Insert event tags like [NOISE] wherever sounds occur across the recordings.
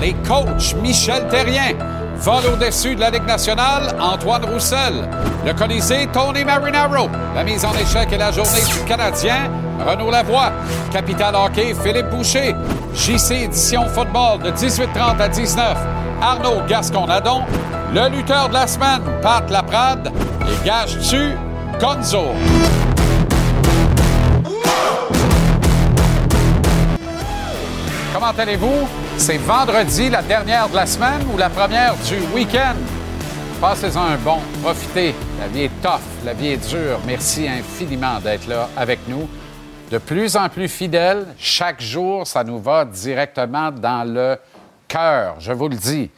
Les coachs Michel Terrien. Vol au-dessus de la Ligue nationale, Antoine Roussel. Le Colisée, Tony Marinaro. La mise en échec et la journée du Canadien, Renaud Lavoie. Capital Hockey, Philippe Boucher. JC Édition Football de 18h30 à 19 Arnaud Gascon-Nadon. Le lutteur de la semaine, Pat Laprade. Et gage-tu, Gonzo? Comment allez-vous? C'est vendredi, la dernière de la semaine ou la première du week-end? Passez-en un bon, profitez. La vie est tough, la vie est dure. Merci infiniment d'être là avec nous. De plus en plus fidèles, chaque jour, ça nous va directement dans le cœur, je vous le dis.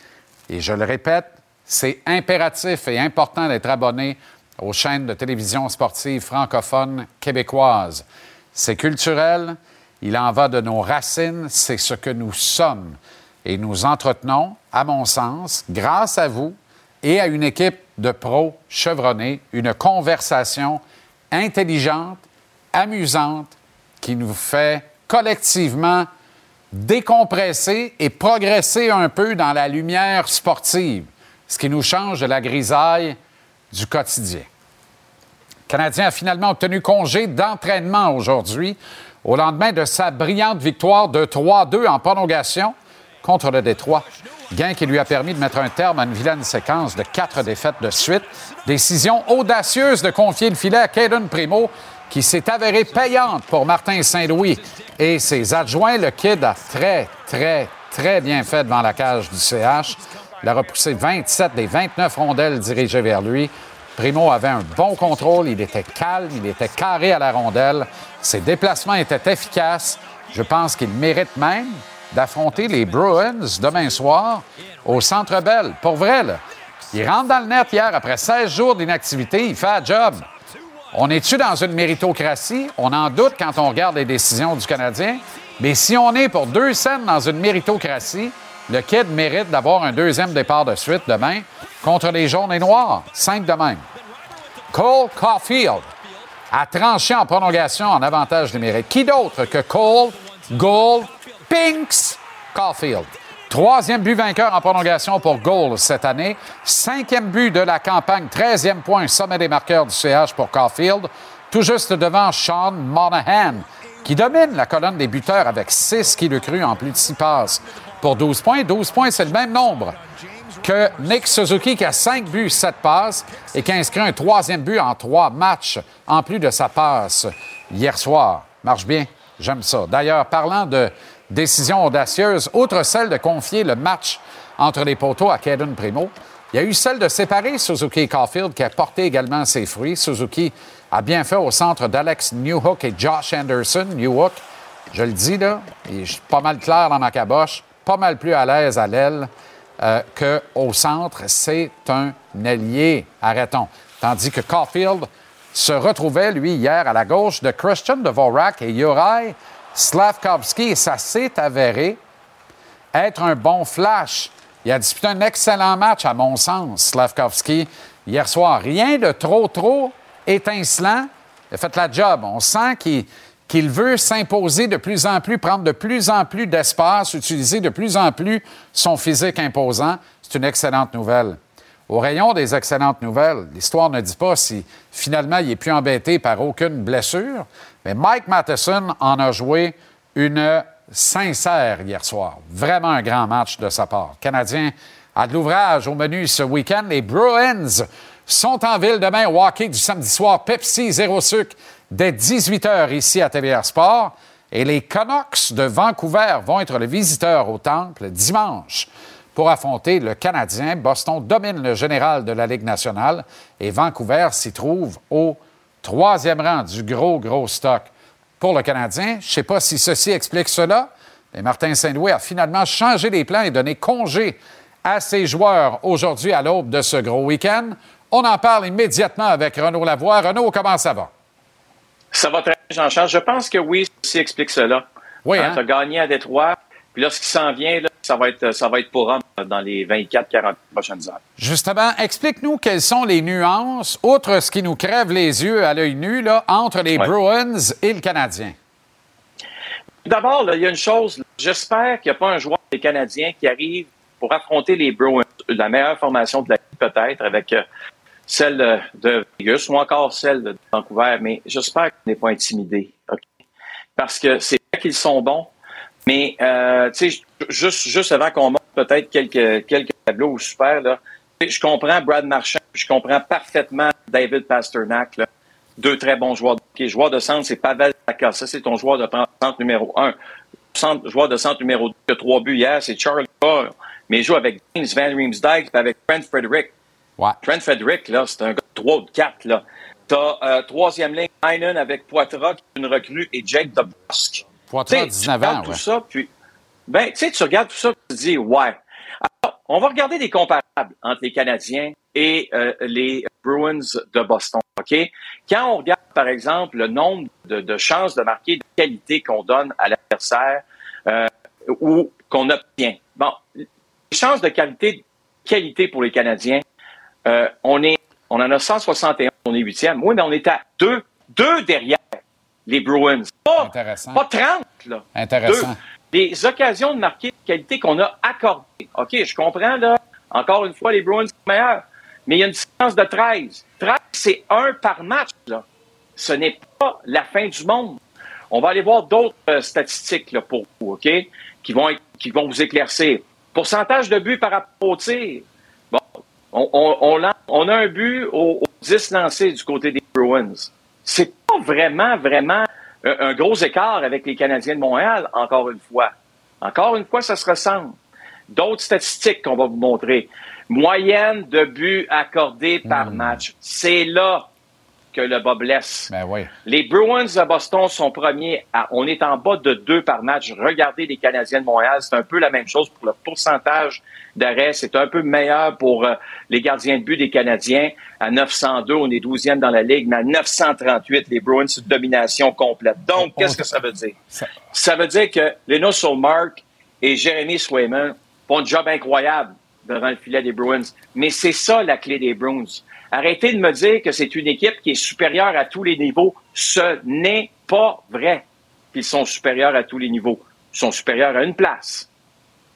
Et je le répète, c'est impératif et important d'être abonné aux chaînes de télévision sportive francophones québécoises. C'est culturel, il en va de nos racines, c'est ce que nous sommes. Et nous entretenons, à mon sens, grâce à vous et à une équipe de pros chevronnés, une conversation intelligente, amusante, qui nous fait collectivement décompresser et progresser un peu dans la lumière sportive, ce qui nous change de la grisaille du quotidien. Le Canadien a finalement obtenu congé d'entraînement aujourd'hui au lendemain de sa brillante victoire de 3-2 en prolongation contre le Détroit. Gain qui lui a permis de mettre un terme à une vilaine séquence de quatre défaites de suite. Décision audacieuse de confier le filet à Caden Primo, qui s'est avérée payante pour Martin Saint-Louis et ses adjoints. Le Kid a très, très, très bien fait devant la cage du CH. Il a repoussé 27 des 29 rondelles dirigées vers lui. Primo avait un bon contrôle, il était calme, il était carré à la rondelle. Ses déplacements étaient efficaces. Je pense qu'il mérite même d'affronter les Bruins demain soir au Centre Bell. Pour vrai, là. Il rentre dans le net hier après 16 jours d'inactivité, il fait un job. On est-tu dans une méritocratie? On en doute quand on regarde les décisions du Canadien. Mais si on est pour deux scènes dans une méritocratie, le Kid mérite d'avoir un deuxième départ de suite demain contre les Jaunes et Noirs. Cinq de même. Cole Caulfield a tranché en prolongation en avantage numérique. Qui d'autre que Cole, Gold, Pinks, Caulfield? Troisième but vainqueur en prolongation pour Gold cette année. Cinquième but de la campagne. Treizième point, sommet des marqueurs du CH pour Caulfield. Tout juste devant Sean Monahan, qui domine la colonne des buteurs avec six qui le cru en plus de six passes pour 12 points. 12 points, c'est le même nombre que Nick Suzuki, qui a 5 buts, 7 passes, et qui inscrit un troisième but en trois matchs, en plus de sa passe hier soir. Marche bien, j'aime ça. D'ailleurs, parlant de décision audacieuse, outre celle de confier le match entre les poteaux à Caden Primo, il y a eu celle de séparer Suzuki et Caulfield, qui a porté également ses fruits. Suzuki a bien fait au centre d'Alex Newhook et Josh Anderson. Newhook, je le dis là, je suis pas mal clair dans ma caboche, pas mal plus à l'aise à l'aile euh, qu'au centre. C'est un allié, arrêtons. Tandis que Caulfield se retrouvait, lui, hier, à la gauche de Christian Dvorak et Juraj Slavkovski. Et ça s'est avéré être un bon flash. Il a disputé un excellent match, à mon sens, Slavkovski, hier soir. Rien de trop, trop étincelant. Il a fait la job. On sent qu'il qu'il veut s'imposer de plus en plus, prendre de plus en plus d'espace, utiliser de plus en plus son physique imposant. C'est une excellente nouvelle. Au rayon des excellentes nouvelles, l'histoire ne dit pas si finalement il est plus embêté par aucune blessure, mais Mike Matheson en a joué une sincère hier soir. Vraiment un grand match de sa part. Canadien a de l'ouvrage au menu ce week-end. Les Bruins sont en ville demain au hockey du samedi soir. Pepsi, zéro sucre dès 18 h ici à TVR Sport. Et les Canucks de Vancouver vont être les visiteurs au Temple dimanche pour affronter le Canadien. Boston domine le général de la Ligue nationale et Vancouver s'y trouve au troisième rang du gros, gros stock pour le Canadien. Je ne sais pas si ceci explique cela, mais Martin Saint-Louis a finalement changé les plans et donné congé à ses joueurs aujourd'hui à l'aube de ce gros week-end. On en parle immédiatement avec Renaud Lavoie. Renaud, comment ça va? Ça va très bien, Jean-Charles. Je pense que oui, ceci explique cela. Oui, hein? Tu as gagné à Détroit. Puis là, ce qui s'en vient, ça, va être, ça va être pour homme dans les 24-40 prochaines heures. Justement, explique-nous quelles sont les nuances, outre ce qui nous crève les yeux à l'œil nu, là, entre les Bruins et le Canadien. D'abord, il y a une chose j'espère qu'il n'y a pas un joueur des Canadiens qui arrive pour affronter les Bruins, la meilleure formation de la peut-être, avec euh, celle de Vegas ou encore celle de Vancouver, mais j'espère qu'il n'est pas intimidé. Parce que c'est vrai qu'ils sont bons, mais euh, juste, juste avant qu'on monte peut-être quelques, quelques tableaux super, je comprends Brad Marchand, je comprends parfaitement David Pasternak, deux très bons joueurs hockey. Joueur de centre, c'est Pavel Taka. Ça, c'est ton joueur de centre numéro un. Centre, joueur de centre numéro deux, qui a trois buts hier, c'est Charlie Boyle. Mais il joue avec James Van Riemsdyk avec Trent Frederick. Ouais. Trent Frederick, là, c'est un gars de 3 ou de 4, là. T'as euh, troisième ligne, Heinen avec Poitras, qui est une recrue, et Jake Dobrosk. Poitras, 19 ans, tout ça, puis, ben, tu sais, tu regardes tout ça, tu te dis, ouais. Alors, on va regarder des comparables entre les Canadiens et euh, les Bruins de Boston, OK? Quand on regarde, par exemple, le nombre de, de chances de marquer de qualité qu'on donne à l'adversaire euh, ou qu'on obtient. Bon, les chances de qualité, qualité pour les Canadiens, euh, on est, on en a 161, on est huitième. Oui, mais on est à deux, deux derrière les Bruins. Pas, Intéressant. pas 30, là. Intéressant. Deux. Les occasions de marquer de qualité qu'on a accordées. OK, je comprends, là. Encore une fois, les Bruins sont meilleurs. Mais il y a une différence de 13. 13, c'est un par match, là. Ce n'est pas la fin du monde. On va aller voir d'autres euh, statistiques là, pour vous, OK? Qui vont, être- qui vont vous éclaircir. Pourcentage de buts par rapport au tir. On, on, on, lan- on a un but aux, aux 10 lancés du côté des Bruins. C'est pas vraiment, vraiment un, un gros écart avec les Canadiens de Montréal, encore une fois. Encore une fois, ça se ressemble. D'autres statistiques qu'on va vous montrer. Moyenne de buts accordés par match. C'est là que le bas blesse. Ben oui. Les Bruins de Boston sont premiers. À, on est en bas de deux par match. Regardez les Canadiens de Montréal. C'est un peu la même chose pour le pourcentage d'arrêt. C'est un peu meilleur pour euh, les gardiens de but des Canadiens. À 902, on est 12e dans la Ligue, mais à 938, les Bruins, c'est une domination complète. Donc, qu'est-ce que ça veut dire? Ça- Ça veut dire que Leno Solmark et Jeremy Swayman font un job incroyable devant le filet des Bruins. Mais c'est ça la clé des Bruins. Arrêtez de me dire que c'est une équipe qui est supérieure à tous les niveaux. Ce n'est pas vrai qu'ils sont supérieurs à tous les niveaux. Ils sont supérieurs à une place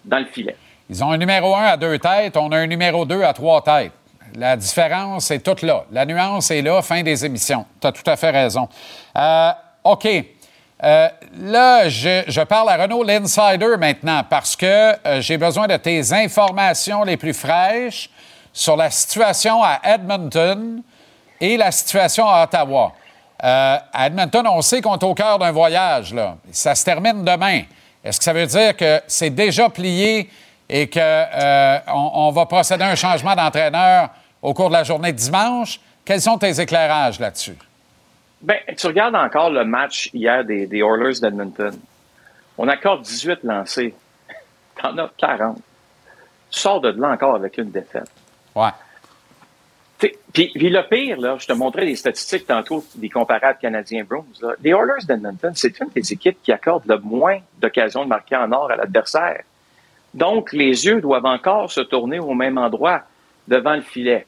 dans le filet. Ils ont un numéro un à deux têtes, on a un numéro deux à trois têtes. La différence est toute là. La nuance est là, fin des émissions. Tu as tout à fait raison. Euh, OK. Euh, là, je, parle à Renaud l'Insider maintenant parce que euh, j'ai besoin de tes informations les plus fraîches sur la situation à Edmonton et la situation à Ottawa. Euh, à Edmonton, on sait qu'on est au cœur d'un voyage. Là. Ça se termine demain. Est-ce que ça veut dire que c'est déjà plié et qu'on on va procéder à un changement d'entraîneur au cours de la journée de dimanche? Quels sont tes éclairages là-dessus? Ben, tu regardes encore le match hier des, des Oilers d'Edmonton. On accorde 18 lancés. [LAUGHS] T'en as 40. Tu sors de là encore avec une défaite. Ouais. Puis, le pire, là, je te montrais des statistiques tantôt des comparables canadiens Browns. Les Oilers d'Edmonton, c'est une des équipes qui accorde le moins d'occasions de marquer en or à l'adversaire. Donc, les yeux doivent encore se tourner au même endroit devant le filet.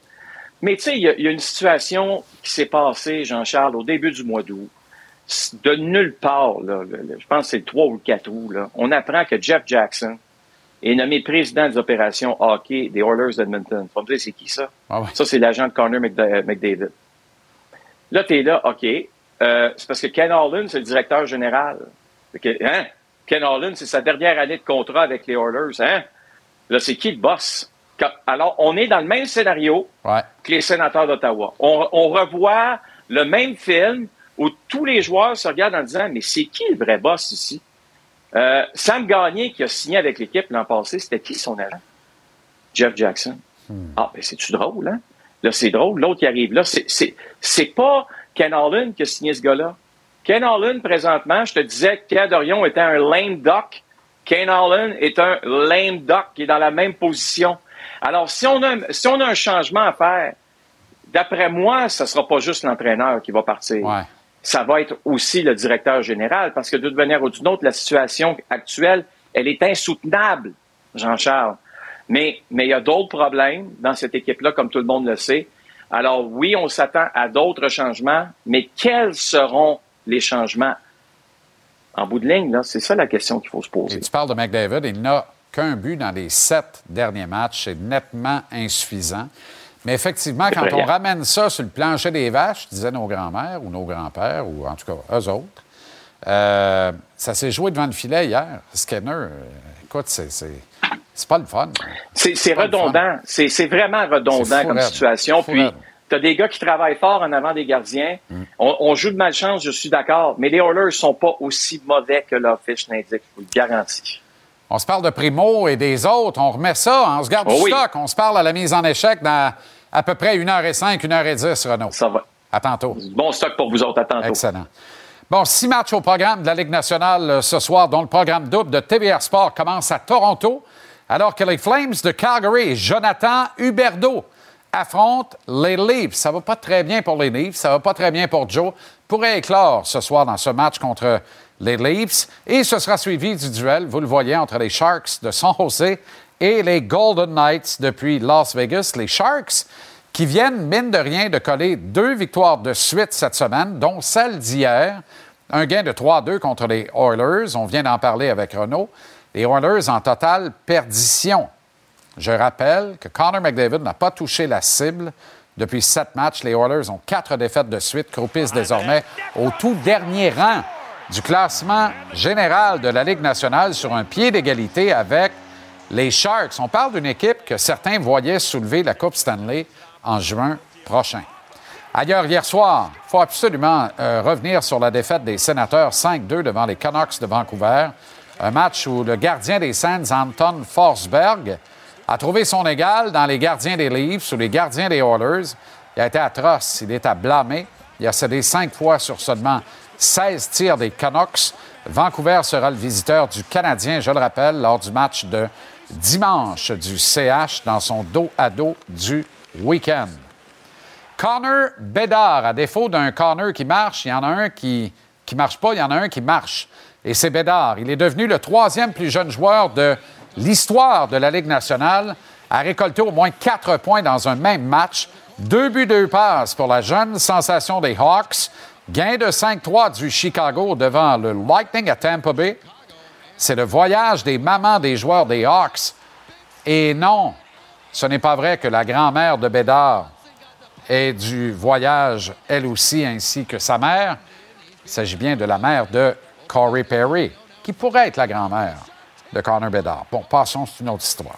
Mais tu sais, il y, a- il y a une situation qui s'est passée, Jean-Charles, au début du mois d'août. De nulle part, là, je pense que c'est le 3 ou le 4 août, là, on apprend que Jeff Jackson est nommé président des opérations hockey des Oilers d'Edmonton. Tu me dire, c'est qui ça? Ah ouais. Ça, c'est l'agent de Connor McDa- McDavid. Là, tu es là, OK. Euh, c'est parce que Ken Holland, c'est le directeur général. Hein? Ken Holland, c'est sa dernière année de contrat avec les Oilers. Hein? Là, c'est qui le boss? Alors, on est dans le même scénario Ouais. que les sénateurs d'Ottawa. On, on revoit le même film où tous les joueurs se regardent en disant Mais c'est qui le vrai boss ici? Euh, Sam Gagné, qui a signé avec l'équipe l'an passé, c'était qui son agent? Jeff Jackson. Ah, ben c'est-tu drôle, hein? Là, c'est drôle. L'autre qui arrive là, c'est, pas Ken Holland qui a signé ce gars-là. Ken Holland, présentement, je te disais que Pierre Dorion était un lame duck. Ken Holland est un lame duck qui est dans la même position. Alors, si on a, un- si on a un changement à faire, d'après moi, ce sera pas juste l'entraîneur qui va partir. Ouais. Ça va être aussi le directeur général, parce que d'une manière ou d'une autre, la situation actuelle, elle est insoutenable, Jean-Charles. Mais, mais il y a d'autres problèmes dans cette équipe-là, comme tout le monde le sait. Alors oui, on s'attend à d'autres changements, mais quels seront les changements? En bout de ligne, c'est ça la question qu'il faut se poser. Et tu parles de McDavid, il n'a qu'un but dans les sept derniers matchs. C'est nettement insuffisant. Mais effectivement, quand on ramène ça sur le plancher des vaches, disaient nos grands-mères ou nos grands-pères, ou en tout cas eux autres, euh, ça s'est joué devant le filet hier. Scanner, euh, écoute, c'est, c'est, pas le fun. C'est, redondant. C'est, vraiment redondant comme situation. Puis, tu as des gars qui travaillent fort en avant des gardiens. Mm. On, joue de malchance, je suis d'accord. Mais les Oilers sont pas aussi mauvais que leur fiche l'indique, je vous le garantis. On se parle de Primo et des autres. On remet ça, on se garde du oh stock. On se parle à la mise en échec dans à peu près 1h05, 1h10, Renaud. Ça va. À tantôt. Bon stock pour vous autres. À tantôt. Excellent. Bon, six matchs au programme de la Ligue nationale euh, ce soir, dont le programme double de TVR Sport commence à Toronto, alors que les Flames de Calgary et Jonathan Huberdeau affrontent les Leafs. Ça va pas très bien pour les Leafs, ça va pas très bien pour Joe. Pourrait éclore ce soir dans ce match contre les Leafs. Et ce sera suivi du duel, vous le voyez, entre les Sharks de San Jose et les Golden Knights depuis Las Vegas. Les Sharks qui viennent, mine de rien, de coller deux victoires de suite cette semaine, dont celle d'hier. Un gain de 3-2 contre les Oilers. On vient d'en parler avec Renault. Les Oilers en totale perdition. Je rappelle que Connor McDavid n'a pas touché la cible depuis sept matchs. Les Oilers ont quatre défaites de suite, croupissent désormais au tout dernier rang du classement général de la Ligue nationale sur un pied d'égalité avec les Sharks. On parle d'une équipe que certains voyaient soulever la Coupe Stanley en juin prochain. Ailleurs, hier soir, il faut absolument euh, revenir sur la défaite des sénateurs 5-2 devant les Canucks de Vancouver. Un match où le gardien des Sands, Anton Forsberg, a trouvé son égal dans les gardiens des Leafs ou les gardiens des Oilers. Il a été atroce, il est à blâmer. Il a cédé cinq fois sur seulement 16 tirs des Canucks. Vancouver sera le visiteur du Canadien, je le rappelle, lors du match de dimanche du CH dans son dos à dos du week-end. Connor Bedard, à défaut d'un Connor qui marche, il y en a un qui marche pas, il y en a un qui marche. Et c'est Bédard. Il est devenu le troisième plus jeune joueur de l'histoire de la Ligue nationale à récolter au moins quatre points dans un même match. Deux buts, deux passes pour la jeune sensation des Hawks. Gain de 5-3 du Chicago devant le Lightning à Tampa Bay. C'est le voyage des mamans des joueurs des Hawks. Et non, ce n'est pas vrai que la grand-mère de Bédard est du voyage, elle aussi, ainsi que sa mère. Il s'agit bien de la mère de Corey Perry, qui pourrait être la grand-mère de Connor Bedard. Bon, passons, c'est une autre histoire.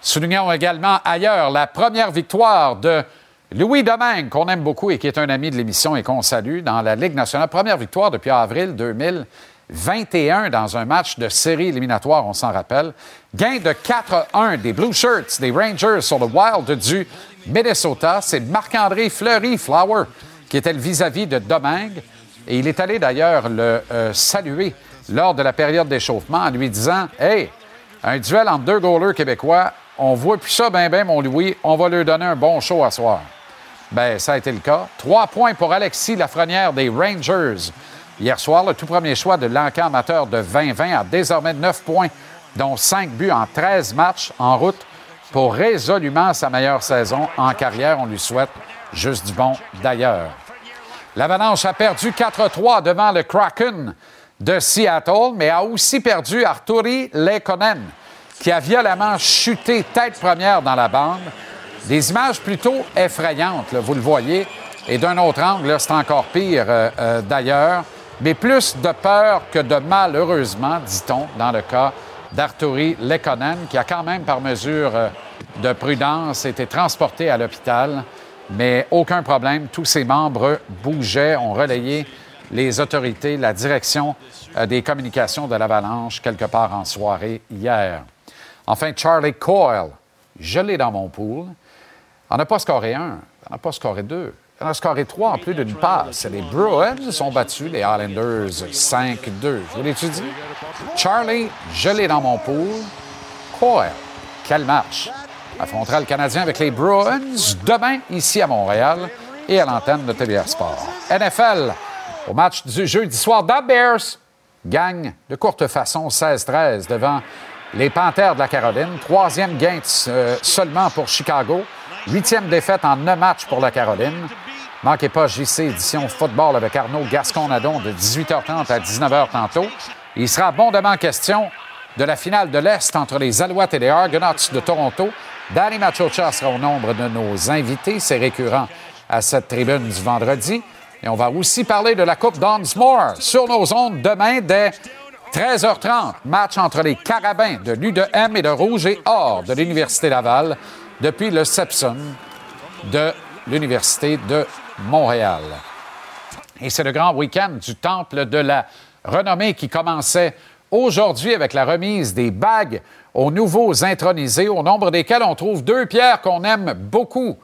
Soulignons également ailleurs la première victoire de Louis Domingue, qu'on aime beaucoup et qui est un ami de l'émission et qu'on salue dans la Ligue nationale. Première victoire depuis avril 2021 dans un match de série éliminatoire, on s'en rappelle. Gain de 4-1 des Blue Shirts, des Rangers sur le Wild du Minnesota. C'est Marc-André Fleury-Flower qui était le vis-à-vis de Domingue. Et il est allé d'ailleurs le euh, saluer lors de la période d'échauffement en lui disant Hey, un duel entre deux goalers québécois, on voit plus ça, ben, ben, mon Louis, on va lui donner un bon show à soir. Ben, ça a été le cas. Trois points pour Alexis Lafrenière des Rangers. Hier soir, le tout premier choix de l'encan amateur de 2020 a désormais neuf points, dont cinq buts en 13 matchs en route pour résolument sa meilleure saison en carrière. On lui souhaite juste du bon d'ailleurs. L'Avalanche a perdu 4-3 devant le Kraken de Seattle, mais a aussi perdu Arturi Lekonen, qui a violemment chuté tête première dans la bande. Des images plutôt effrayantes, vous le voyez. Et d'un autre angle, c'est encore pire euh, euh, d'ailleurs. Mais plus de peur que de mal, heureusement, dit-on, dans le cas d'Arturi Lekonen, qui a quand même, par mesure euh, de prudence, été transporté à l'hôpital. Mais aucun problème, tous ses membres bougeaient, ont relayé les autorités, la direction des communications de l'Avalanche quelque part en soirée hier. Enfin, Charlie Coyle, je l'ai dans mon pool. On n'a pas scoré un, on n'a pas scoré deux. On a scoré trois en plus d'une passe. Les Bruins sont battus, les Islanders 5-2. Je vous dit? Charlie, je l'ai dans mon pool. Coyle, quelle marche! Affrontera le Canadien avec les Bruins demain ici à Montréal et à l'antenne de TVR Sport. NFL, au match du jeudi soir, The Bears gagne de courte façon 16-13 devant les Panthères de la Caroline. Troisième gain euh, seulement pour Chicago. Huitième défaite en neuf matchs pour la Caroline. Manquez pas JC édition football avec Arnaud Gascon-Nadon de 18h30 à 19h tantôt. Il sera abondamment question de la finale de l'Est entre les Alouettes et les Argonauts de Toronto. Danny Machocha sera au nombre de nos invités. C'est récurrent à cette tribune du vendredi. Et on va aussi parler de la Coupe Donsmore sur nos ondes demain dès 13h30. Match entre les Carabins de l'U2M et de Rouge et Or de l'Université Laval depuis le Sepson de l'Université de Montréal. Et c'est le grand week-end du Temple de la Renommée qui commençait aujourd'hui avec la remise des bagues aux nouveaux intronisés, au nombre desquels on trouve deux pierres qu'on aime beaucoup.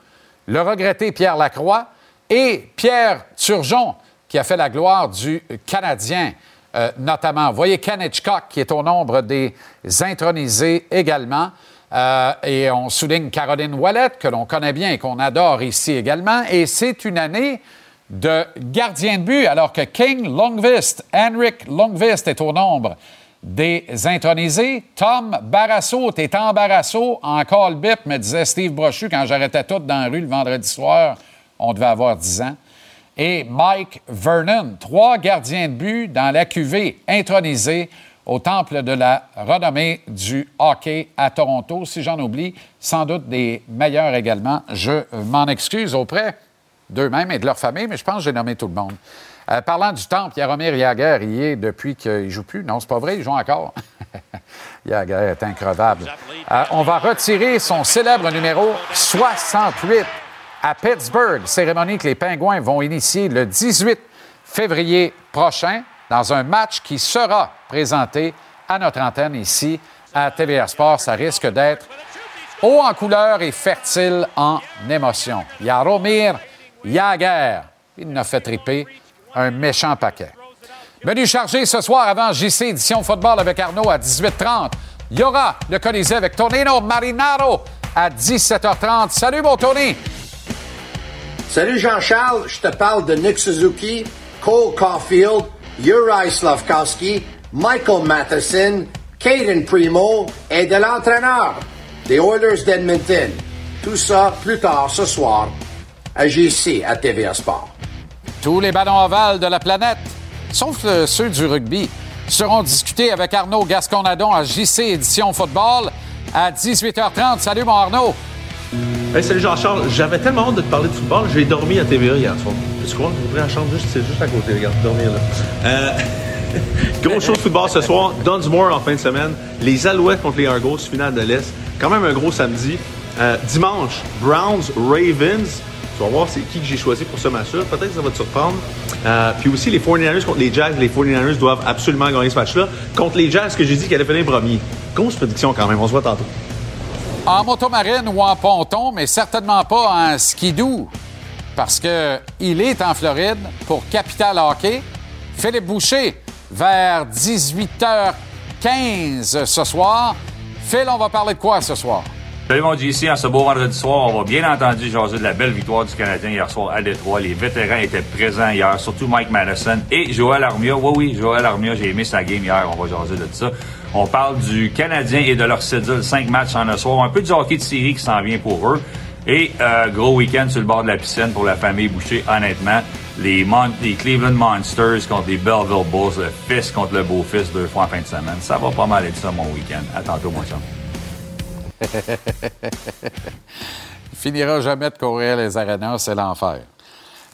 Le regretté Pierre Lacroix et Pierre Turgeon, qui a fait la gloire du Canadien, euh, notamment. Vous voyez Ken Hitchcock, qui est au nombre des intronisés également. Euh, et on souligne Caroline Wallet, que l'on connaît bien et qu'on adore ici également. Et c'est une année de gardien de but, alors que King Longvist, Henrik Longvist est au nombre des intronisés. Tom Barrasso est en Barrasso, en call bip, me disait Steve Brochu quand j'arrêtais tout dans la rue le vendredi soir. On devait avoir 10 ans. Et Mike Vernon, trois gardiens de but dans la QV intronisés au temple de la renommée du hockey à Toronto. Si j'en oublie, sans doute des meilleurs également. Je m'en excuse auprès d'eux-mêmes et de leur famille, mais je pense que j'ai nommé tout le monde. Euh, parlant du temple, Yaromir Yager y est depuis qu'il ne joue plus. Non, c'est pas vrai, il joue encore. [LAUGHS] Yager est increvable. Euh, on va retirer son célèbre numéro 68 à Pittsburgh, cérémonie que les Pingouins vont initier le 18 février prochain dans un match qui sera présenté à notre antenne ici à TVA Sport. Ça risque d'être haut en couleur et fertile en émotion. Yaromir Yager, il nous a fait triper un méchant paquet. Menu chargé ce soir avant JC Édition Football avec Arnaud à 18h30. Il y aura le Colisée avec Tonino Marinaro à 17h30. Salut, mon Tony! Salut Jean-Charles, je te parle de Nick Suzuki, Cole Caulfield, Uri Slavkowski, Michael Matheson, Caden Primo et de l'entraîneur des Oilers d'Edmonton. Tout ça plus tard ce soir à JC à TVA Sport. Tous les ballons ovales de la planète, sauf ceux du rugby, seront discutés avec Arnaud Gasconadon à JC Édition Football à 18h30. Salut, mon Arnaud. salut Jean-Charles. J'avais tellement hâte de te parler de football, j'ai dormi à TVA hier soir. Tu crois? J'ai pris la chambre juste, c'est juste à côté, regarde, dormir là. Euh, [LAUGHS] gros show de football ce soir. Dunsmore en fin de semaine. Les Alouettes contre les Argos, finale de l'Est. Quand même un gros samedi. Euh, dimanche, Browns, Ravens. Tu vas voir c'est qui que j'ai choisi pour ce match-là. Peut-être que ça va te surprendre. Euh, puis aussi, les 49ers contre les Jags. Les 49ers doivent absolument gagner ce match-là. Contre les Jags, que j'ai dit qu'elle allait finir premier. Grosse prédiction quand même. On se voit tantôt. En motomarine ou en ponton, mais certainement pas en skidoo. Parce qu'il est en Floride pour Capital Hockey. Philippe Boucher, vers 18h15 ce soir. Phil, on va parler de quoi ce soir? Salut mon JC, en ce beau vendredi soir, on va bien entendu jaser de la belle victoire du Canadien hier soir à Détroit. Les vétérans étaient présents hier, surtout Mike Madison et Joël Armia. Oui, oui, Joël Armia, j'ai aimé sa game hier, on va jaser de ça. On parle du Canadien et de leur cédule, cinq matchs en un soir, un peu du hockey de série qui s'en vient pour eux. Et euh, gros week-end sur le bord de la piscine pour la famille Boucher, honnêtement. Les, Cleveland Monsters contre les Belleville Bulls, le fils contre le beau-fils deux fois en fin de semaine. Ça va pas mal être ça mon week-end. À tantôt, mon chum. Il [LAUGHS] finira jamais de courir les arénas, c'est l'enfer.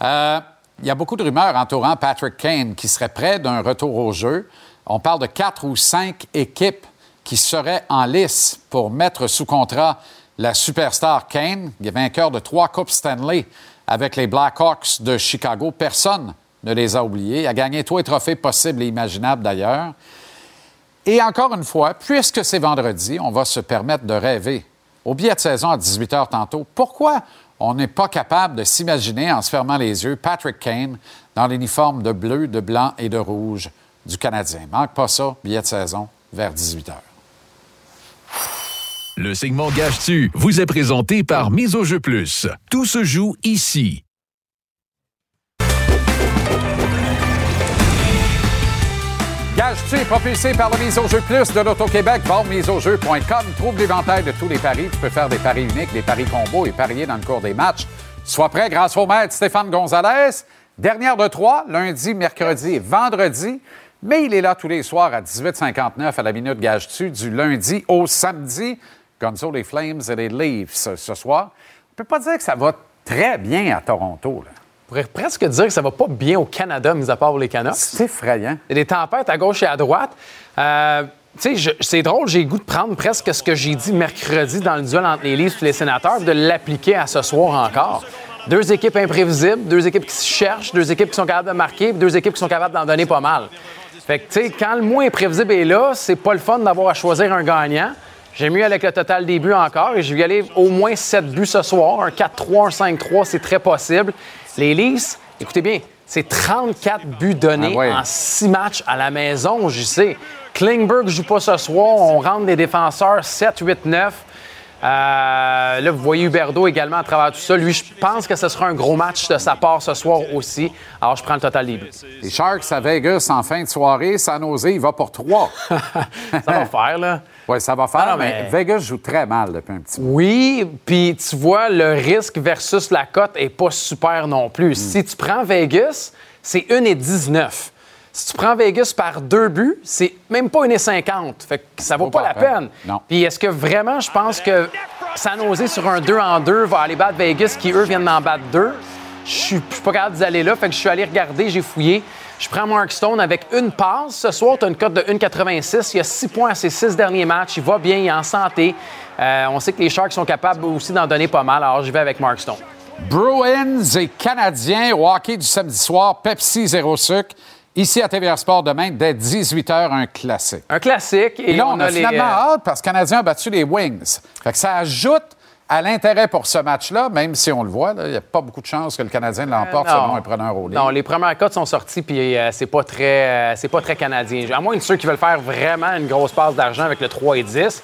Euh, il y a beaucoup de rumeurs entourant Patrick Kane qui serait prêt d'un retour au jeu. On parle de quatre ou cinq équipes qui seraient en lice pour mettre sous contrat la superstar Kane, vainqueur de trois Coupes Stanley avec les Blackhawks de Chicago. Personne ne les a oubliés. Il a gagné tous les trophées possibles et imaginables d'ailleurs. Et encore une fois, puisque c'est vendredi, on va se permettre de rêver. Au billet de saison à 18 h tantôt, pourquoi on n'est pas capable de s'imaginer en se fermant les yeux Patrick Kane dans l'uniforme de bleu, de blanc et de rouge du Canadien? Manque pas ça, billet de saison vers 18 h. Le segment Gage-tu vous est présenté par Mise au jeu plus. Tout se joue ici. Gage-tu est propulsé par la mise au jeu plus de l'Auto-Québec. Va miseaujeu.com. Trouve l'éventail de tous les paris. Tu peux faire des paris uniques, des paris combos et parier dans le cours des matchs Sois prêt grâce au maître Stéphane Gonzalez. Dernière de trois, lundi, mercredi et vendredi. Mais il est là tous les soirs à 18h59 à la minute gage dessus, du lundi au samedi. Gonzo, les Flames et les Leafs ce, soir. On peut pas dire que ça va très bien à Toronto. Là. On pourrait presque dire que ça va pas bien au Canada, mis à part les Canucks. C'est effrayant. Il y a des tempêtes à gauche et à droite. Euh, tu sais, c'est drôle, j'ai le goût de prendre presque ce que j'ai dit mercredi dans le duel entre les Leafs et les sénateurs, de l'appliquer à ce soir encore. Deux équipes imprévisibles, deux équipes qui se cherchent, deux équipes qui sont capables de marquer, deux équipes qui sont capables d'en donner pas mal. Fait que, tu sais, quand le moins imprévisible est là, c'est pas le fun d'avoir à choisir un gagnant. J'ai mieux avec le total des buts encore et je vais y aller au moins 7 buts ce soir. Un 4-3, un 5-3, c'est très possible. Les Leafs, écoutez bien, c'est 34 buts donnés Ah ouais. en six matchs à la maison, je sais. Klingberg joue pas ce soir. On rentre des défenseurs 7, 8, 9. Euh, là, vous voyez Huberdo également à travers tout ça. Lui, je pense que ce sera un gros match de sa part ce soir aussi. Alors, je prends le total des buts. Les Sharks à Vegas en fin de soirée, San Jose, il va pour trois. [LAUGHS] Ça va faire, là. Oui, ça va faire, Ah non, mais... mais- Vegas joue très mal depuis un petit moment. Oui, puis tu vois, le risque versus la cote est pas super non plus. Si tu prends Vegas, c'est 1 et 19. Si tu prends Vegas par deux buts, c'est même pas 1 et 50. Fait que ça vaut Vaut pas pas la la peine. peine. Non. Puis est-ce que vraiment, je pense que San Jose sur un 2 en 2 va aller battre Vegas qui, eux, viennent d'en battre deux? Je suis je suis pas capable d'aller là. Fait que je suis allé regarder, j'ai fouillé. Je prends Mark Stone avec une passe. Ce soir, tu as une cote de 1,86. Il a six points à ses six derniers matchs. Il va bien, il est en santé. Euh, on sait que les Sharks sont capables aussi d'en donner pas mal. Alors, je vais avec Mark Stone. Bruins et Canadiens au hockey du samedi soir, Pepsi zéro sucre. Ici à TVR Sport demain, dès 18h, un classique. Un classique. Et, Et là, on, a, les, finalement euh, hâte parce que Canadiens ont battu les Wings. Fait que ça ajoute à l'intérêt pour ce match-là, même si on le voit, il n'y a pas beaucoup de chances que le Canadien l'emporte Euh, selon un preneur au lit. Non, les premières cotes sont sorties, puis euh, c'est pas très, euh, c'est pas très canadien. À moins de ceux qui veulent faire vraiment une grosse passe d'argent avec le 3 et 10.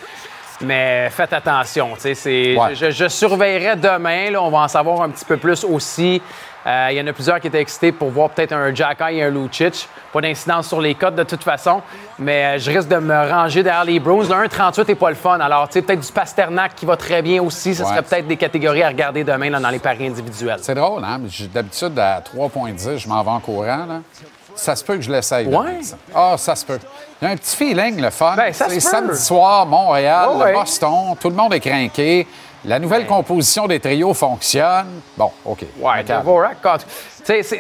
Mais faites attention, Ouais. je, je surveillerai demain. Là, on va en savoir un petit peu plus aussi. Euh, Il y en a plusieurs qui étaient excités pour voir peut-être un Jacka et un Lucic. Pas d'incidence sur les cotes de toute façon, mais euh, je risque de me ranger derrière les Bruins. Le 1,38 n'est pas le fun. Alors, tu sais, peut-être du Pasternak qui va très bien aussi. Ce Ouais. serait peut-être des catégories à regarder demain là, dans les paris individuels. C'est drôle, hein? D'habitude, à 3,10, je m'en vais en courant. Là. Ça se peut que je l'essaye. Ouais. Ah, ça se peut. Il y a un petit feeling, le fun. Ben, ça se C'est peut. samedi soir, Montréal, ouais. Boston, tout le monde est craqué. La nouvelle composition des trios fonctionne. Bon, OK. Ouais. Dvorak, quand-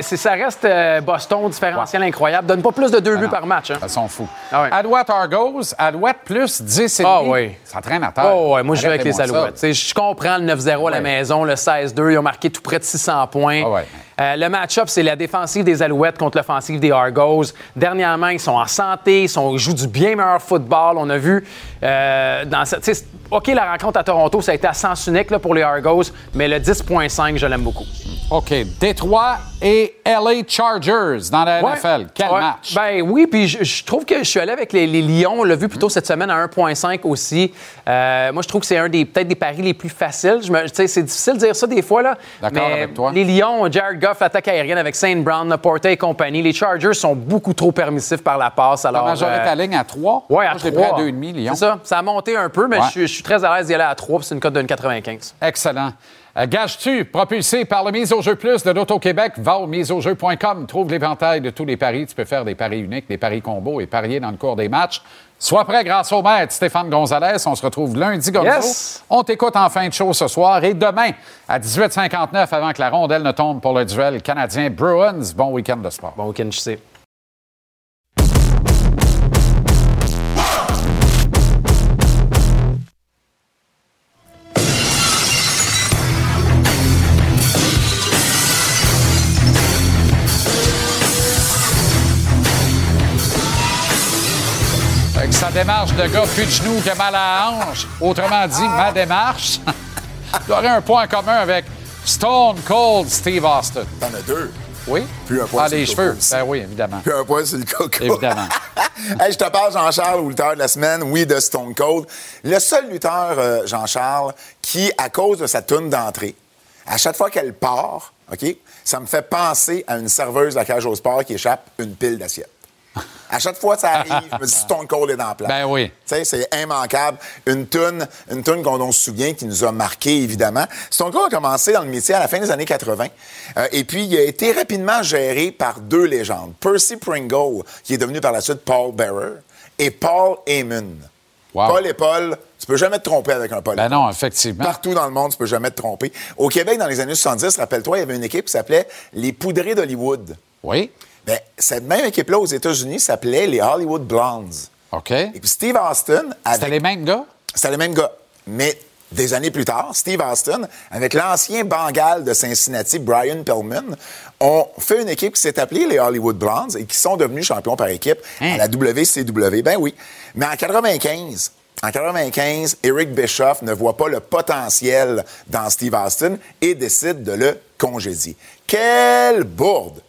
ça reste euh, Boston, différentiel incroyable. Donne pas plus de deux buts non. par match. Hein. Elles sont fous. Ah ouais. Alouette Argos, Alouette plus 10 et Ah oui. Ça traîne à terre. Oh, ouais, moi, je vais avec les ça. Alouettes. Je comprends le 9-0 à la maison, le 16-2. Ils ont marqué tout près de 600 points. Ah. Euh, le match-up, c'est la défensive des Alouettes contre l'offensive des Argos. Dernièrement, ils sont en santé, ils, jouent du bien meilleur football. On a vu euh, dans cette. OK, la rencontre à Toronto, ça a été à sens unique là, pour les Argos, mais le 10.5, je l'aime beaucoup. OK. Détroit et LA Chargers dans la NFL. Quel Ouais. match? Ben oui, puis je, je trouve que je suis allé avec les, les Lions. On l'a vu plus tôt cette semaine à 1,5 aussi. Euh, moi, je trouve que c'est un des peut-être des paris les plus faciles. C'est difficile de dire ça des fois, là. D'accord avec toi. Les Lions, Jared Goff, l'attaque aérienne avec Saint Brown, Laporte et compagnie. Les Chargers sont beaucoup trop permissifs par la passe. Alors, majorité euh, à ligne à 3. Ouais, à Moi, je l'ai 3. pris à 2,5 Lyon. C'est ça. Ça a monté un peu, mais Ouais. je, suis- je suis très à l'aise d'y aller à 3, puis c'est une cote de 1,95. Excellent. Euh, Gage-tu, propulsé par le Mise au jeu plus de l'Auto-Québec, va au miseaujeu.com, trouve l'éventail de tous les paris. Tu peux faire des paris uniques, des paris combos et parier dans le cours des matchs. Sois prêt grâce au maître Stéphane Gonzalez. On se retrouve lundi, Gonzo. Yes. On t'écoute en fin de show ce soir et demain à 18h59 avant que la rondelle ne tombe pour le duel canadien Bruins. Bon week-end de sport. Bon week-end, je sais. Que sa démarche de gars plus de genoux que mal à hanche. Autrement dit, ma démarche. [LAUGHS] J'aurais un point commun avec Stone Cold Steve Austin. T'en as deux. Oui? Puis un point Ah, sur les le cheveux. aussi. Ben oui, évidemment. Puis un point sur le coco. Évidemment. [LAUGHS] hey, je te parle, Jean-Charles, au lutteur de la semaine, oui, de Stone Cold. Le seul lutteur, euh, Jean-Charles, qui, à cause de sa toune d'entrée, à chaque fois qu'elle part, OK, ça me fait penser à une serveuse de la cage au sport qui échappe une pile d'assiettes. À chaque fois que ça arrive, je me dis Stone Cold est dans la place. Ben oui. Tu sais, c'est immanquable. Une tune, une tune qu'on on se souvient, qui nous a marqué, évidemment. Stone Cold a commencé dans le métier à la fin des années 80. Euh, et puis, il a été rapidement géré par deux légendes. Percy Pringle, qui est devenu par la suite Paul Bearer, et Paul Heyman. Wow. Paul et Paul, tu peux jamais te tromper avec un Paul. Ben non, effectivement. Partout dans le monde, tu peux jamais te tromper. Au Québec, dans les années 70, rappelle-toi, il y avait une équipe qui s'appelait les Poudrés d'Hollywood. Oui. Ben, cette même équipe-là aux États-Unis s'appelait les Hollywood Blondes. OK. Et puis Steve Austin, avec... C'était les mêmes gars? C'était les mêmes gars. Mais des années plus tard, Steve Austin, avec l'ancien Bengal de Cincinnati, Brian Pillman, ont fait une équipe qui s'est appelée les Hollywood Blondes et qui sont devenus champions par équipe Hein? à la WCW. Ben oui. Mais en 95, en 95, Eric Bischoff ne voit pas le potentiel dans Steve Austin et décide de le congédier. Quelle bourde!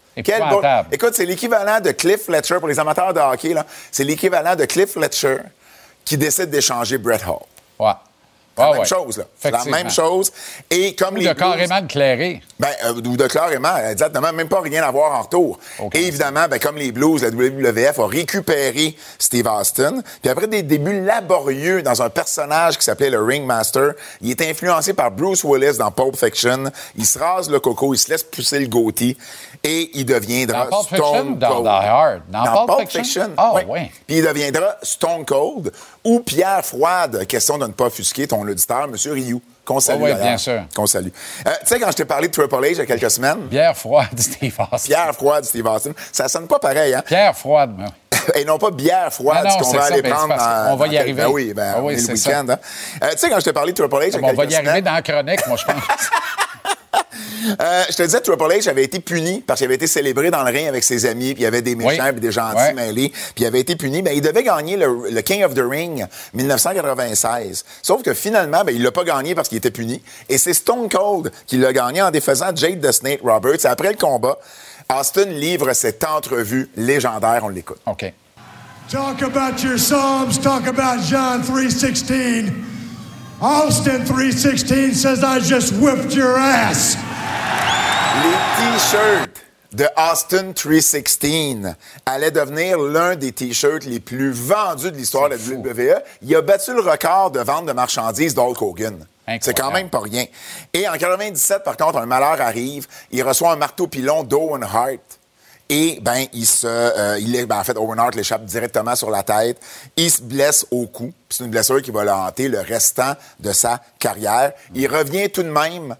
Écoute, c'est l'équivalent de Cliff Fletcher, pour les amateurs de hockey, c'est l'équivalent de Cliff Fletcher qui décide d'échanger Brett Hall. Ouais. C'est la même ouais. chose, là. La même chose. Et comme Ou les de Blues- carrément de clairer. ben, euh, ou de carrément, exactement, même pas rien à voir en retour. Et évidemment, ben, comme les Blues, la WWF a récupéré Steve Austin. Puis après des débuts laborieux dans un personnage qui s'appelait le Ringmaster, il est influencé par Bruce Willis dans Pulp Fiction. Il se rase le coco, il se laisse pousser le goatee et il deviendra Dans Pulp Fiction Stone dans Cold. Die Hard? Dans Pulp Fiction? Ah, oui. Puis il deviendra Stone Cold ou Pierre Froide, question de ne pas offusquer ton auditeur, M. Rioux, qu'on salue. oui, d'ailleurs. bien sûr. Qu'on salue. Euh, tu sais, quand je t'ai parlé de Triple H il y a quelques semaines, Bière froide, [LAUGHS] Steve Austin. Pierre Froide, Steve Austin, ça sonne pas pareil, hein? Pierre froide, mais oui. [LAUGHS] Et non pas bière froide, ce qu'on va ça, aller ben, prendre dans- qu'on va dans y arriver. Ben oui, ben, Ah on oui, est le week-end. Hein? Euh, tu sais, quand je t'ai parlé de Triple H on va y arriver dans la chronique, moi, je pense. [LAUGHS] euh, je te disais, Triple H avait été puni parce qu'il avait été célébré dans le ring avec ses amis, puis il y avait des méchants Oui. puis des gentils Ouais. mêlés, puis il avait été puni. Ben, il devait gagner le, le King of the Ring 1996. Sauf que finalement, ben, il l'a pas gagné parce qu'il était puni. Et c'est Stone Cold qui l'a gagné en défaisant Jade the Snake Roberts. Et après le combat, Austin livre cette entrevue légendaire. On l'écoute. OK. Talk about your Psalms, talk about John 3:16. Austin 3:16 says I just whipped your ass. Les T-shirts de Austin 316 allaient devenir l'un des T-shirts les plus vendus de l'histoire de la WWE. Il a battu le record de vente de marchandises d'Hulk Hogan. C'est quand même pas rien. Et en 97, par contre, un malheur arrive. Il reçoit un marteau pilon d'Owen Hart. Et ben il se, euh, il est, ben, en fait, Owen Hart l'échappe directement sur la tête. Il se blesse au cou. C'est une blessure qui va le hanter le restant de sa carrière. Il revient tout de même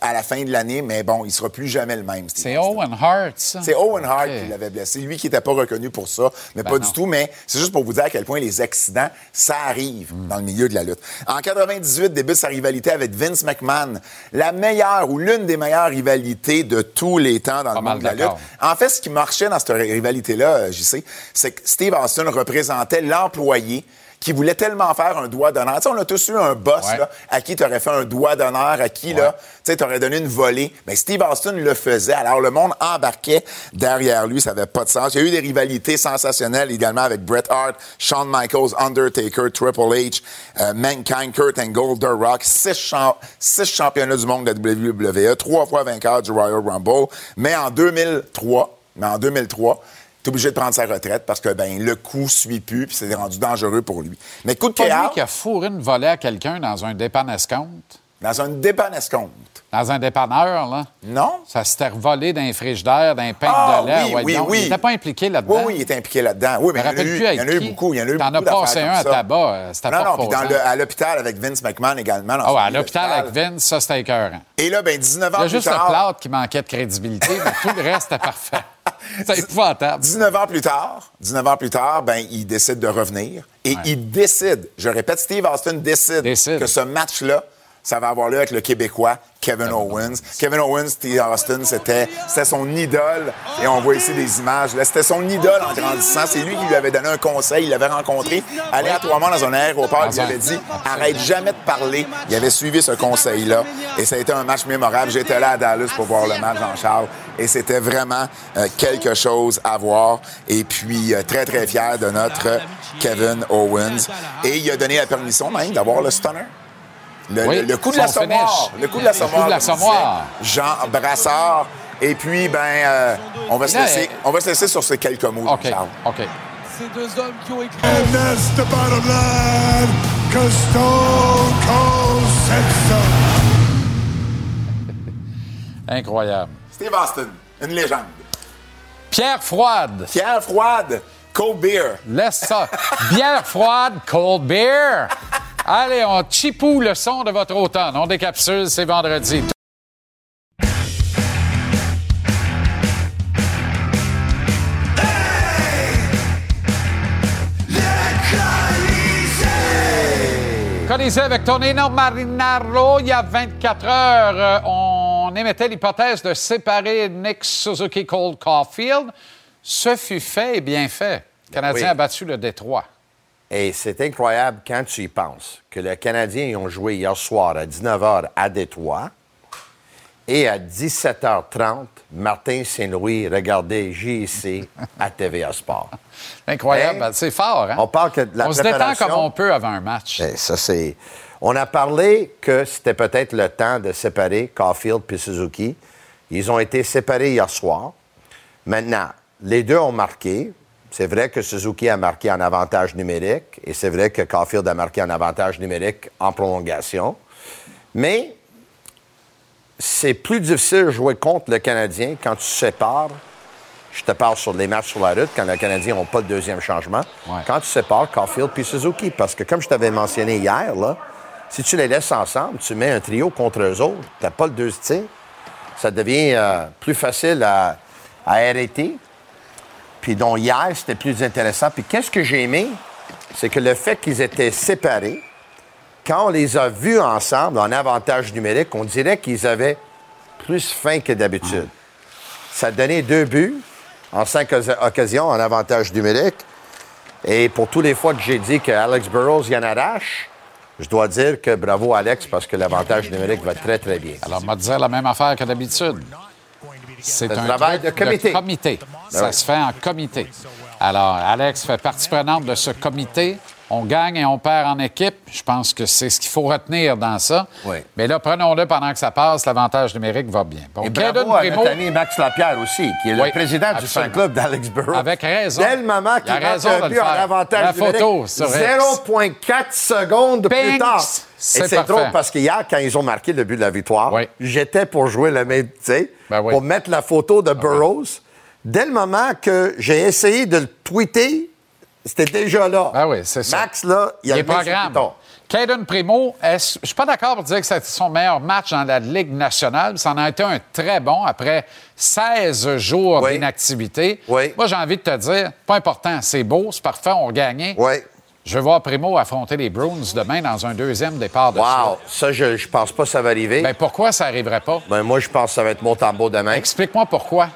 à la fin de l'année, mais bon, il sera plus jamais le même. C'est. Owen Hart, ça? C'est Owen Hart qui l'avait blessé. Lui qui n'était pas reconnu pour ça, mais Ben pas non. du tout. Mais c'est juste pour vous dire à quel point les accidents, ça arrive Mm. dans le milieu de la lutte. En 98, débute sa rivalité avec Vince McMahon. La meilleure ou l'une des meilleures rivalités de tous les temps dans Pas le monde de la lutte. En fait, ce qui marchait dans cette rivalité-là, euh, j'y sais, c'est que Steve Austin représentait l'employé qui voulait tellement faire un doigt d'honneur. Tu sais, on a tous eu un boss Ouais. là, à qui tu aurais fait un doigt d'honneur, à qui là, tu sais, aurais donné une volée. Mais Steve Austin le faisait. Alors le monde embarquait derrière lui, ça n'avait pas de sens. Il y a eu des rivalités sensationnelles également avec Bret Hart, Shawn Michaels, Undertaker, Triple H, euh, Mankind, Kurt Angle, The Rock, six, champ- six championnats du monde de la WWE, trois fois vainqueur du Royal Rumble. Mais en 2003, mais en 2003, T'es obligé de prendre sa retraite parce que ben le coup suit plus puis c'est rendu dangereux pour lui. Mais coup de Pas lui qui a fourré une volée à quelqu'un dans un dépannescompte? dans un dépannescompte. Dans un dépanneur, là? Non? Ça s'était revolé d'un frigidaire, d'un pain Ah, de lait. oui, ouais, oui, oui. Il n'était pas impliqué là-dedans. Oui, oui, il est impliqué là-dedans. Oui, mais il y en a eu, plus avec il y en a eu beaucoup. Il y en a eu T'en as beaucoup passé un à tabac, euh, c'était Non, pas non, puis dans reposant. le- à l'hôpital avec Vince McMahon également. Ah ouais, à l'hôpital avec Vince, ça, c'était écœurant. Et là, ben 19 ans Il y a plus juste le tard... plâtre qui manquait de crédibilité, mais tout le reste était parfait. [LAUGHS] C'est épouvantable. 19 ans plus tard, 19 ans plus tard, ben, il décide de revenir. Et il décide, je répète, Steve Austin décide, Décide. que ce match-là, ça va avoir lieu avec le Québécois Kevin Owens. Kevin Owens, Steve Austin, c'était son idole. Et on voit ici des images. C'était son idole en grandissant. C'est lui qui lui avait donné un conseil. Il l'avait rencontré aléatoirement dans un aéroport. Il lui avait dit arrête jamais de parler. Il avait suivi ce conseil-là. Et ça a été un match mémorable. J'étais là à Dallas pour voir le match, Jean-Charles. Et c'était vraiment euh, quelque chose à voir. Et puis, euh, très, très fier de notre Kevin Owens. Et il a donné la permission même d'avoir le stunner. Le, Oui, le- le coup de la son sommoire. finish. Le coup de la Le coup sommoire. de la comme sommoire. disait Jean Brassard. Et puis, ben, euh, on, va se laisser, on va se laisser sur ces quelques mots, OK, Charles. OK. Ces deux hommes qui ont écrit. And that's the bottom line, Stone Cold. [LAUGHS] Incroyable. Steve Austin, une légende. Pierre Froide. Pierre Froide, cold beer. Laisse ça. Bière froide, cold beer. [LAUGHS] Allez, on chipou le son de votre automne. On décapsule, c'est vendredi. Colisée avec Tonino Marinaro, il y a 24 heures, euh, on émettait l'hypothèse de séparer Nick Suzuki Cole Caulfield. Ce fut fait et bien fait. Le Canadien Oui. a battu le Détroit. Et c'est incroyable quand tu y penses que les Canadiens ils ont joué hier soir à 19h à Détroit et à 17h30, Martin Saint-Louis regardait JC à TVA Sport. [LAUGHS] Incroyable. C'est fort, hein? On parle que de la On se détend comme on peut avant un match. Eh, ça, c'est... On a parlé que c'était peut-être le temps de séparer Caulfield et Suzuki. Ils ont été séparés hier soir. Maintenant, les deux ont marqué. C'est vrai que Suzuki a marqué en avantage numérique et c'est vrai que Caulfield a marqué en avantage numérique en prolongation. Mais c'est plus difficile de jouer contre le Canadien quand tu sépares. Je te parle sur les matchs sur la route, quand les Canadiens n'ont pas le deuxième changement. Ouais. Quand tu sépares Caulfield puis Suzuki, parce que comme je t'avais mentionné hier, là, si tu les laisses ensemble, tu mets un trio contre eux autres, tu n'as pas le deux tirs, ça devient euh, plus facile à, à arrêter. Puis donc hier, c'était plus intéressant. Puis qu'est-ce que j'ai aimé, c'est que le fait qu'ils étaient séparés, quand on les a vus ensemble en avantage numérique, on dirait qu'ils avaient plus faim que d'habitude. Ça a donné deux buts en cinq occasions en avantage numérique. Et pour tous les fois que j'ai dit que Alex Burrows y en arrache, je dois dire que bravo Alex parce que l'avantage numérique va très très bien. Alors, on va dire la même affaire que d'habitude. C'est un un travail truc de comité. Ça oui. se fait en comité. Alors, Alex fait partie prenante de ce comité. On gagne et on perd en équipe. Je pense que c'est ce qu'il faut retenir dans ça. Oui. Mais là, prenons-le pendant que ça passe. L'avantage numérique va bien. Bon, Et bravo à Primo, notre ami Max Lapierre aussi, qui est Oui, le président du fan club d'Alex Burrows. Avec raison. Dès le moment qu'il marque un but en avantage La numérique, photo sur X. 0,4 secondes plus Ping! tard. C'est Et c'est drôle parce qu'hier, quand ils ont marqué le but de la victoire, Oui. j'étais pour jouer le même, tu sais, Ben oui. pour mettre la photo de Burrows. Dès le moment que j'ai essayé de le tweeter, c'était déjà là. Ben oui, c'est ça. Max, là, il il a est le main sur le programme. piton. Caden Primo, je suis pas d'accord pour dire que c'est son meilleur match dans la Ligue nationale. Ça en a été un très bon après 16 jours Oui. d'inactivité. Oui. Moi, j'ai envie de te dire, pas important, c'est beau, c'est parfait, on a gagné. Oui. Je vais voir Primo affronter les Bruins demain dans un deuxième départ de Wow, suite. ça, je, je pense pas que ça va arriver. Ben, pourquoi ça n'arriverait pas? Ben, moi, je pense que ça va être mon tambour demain. Explique-moi pourquoi.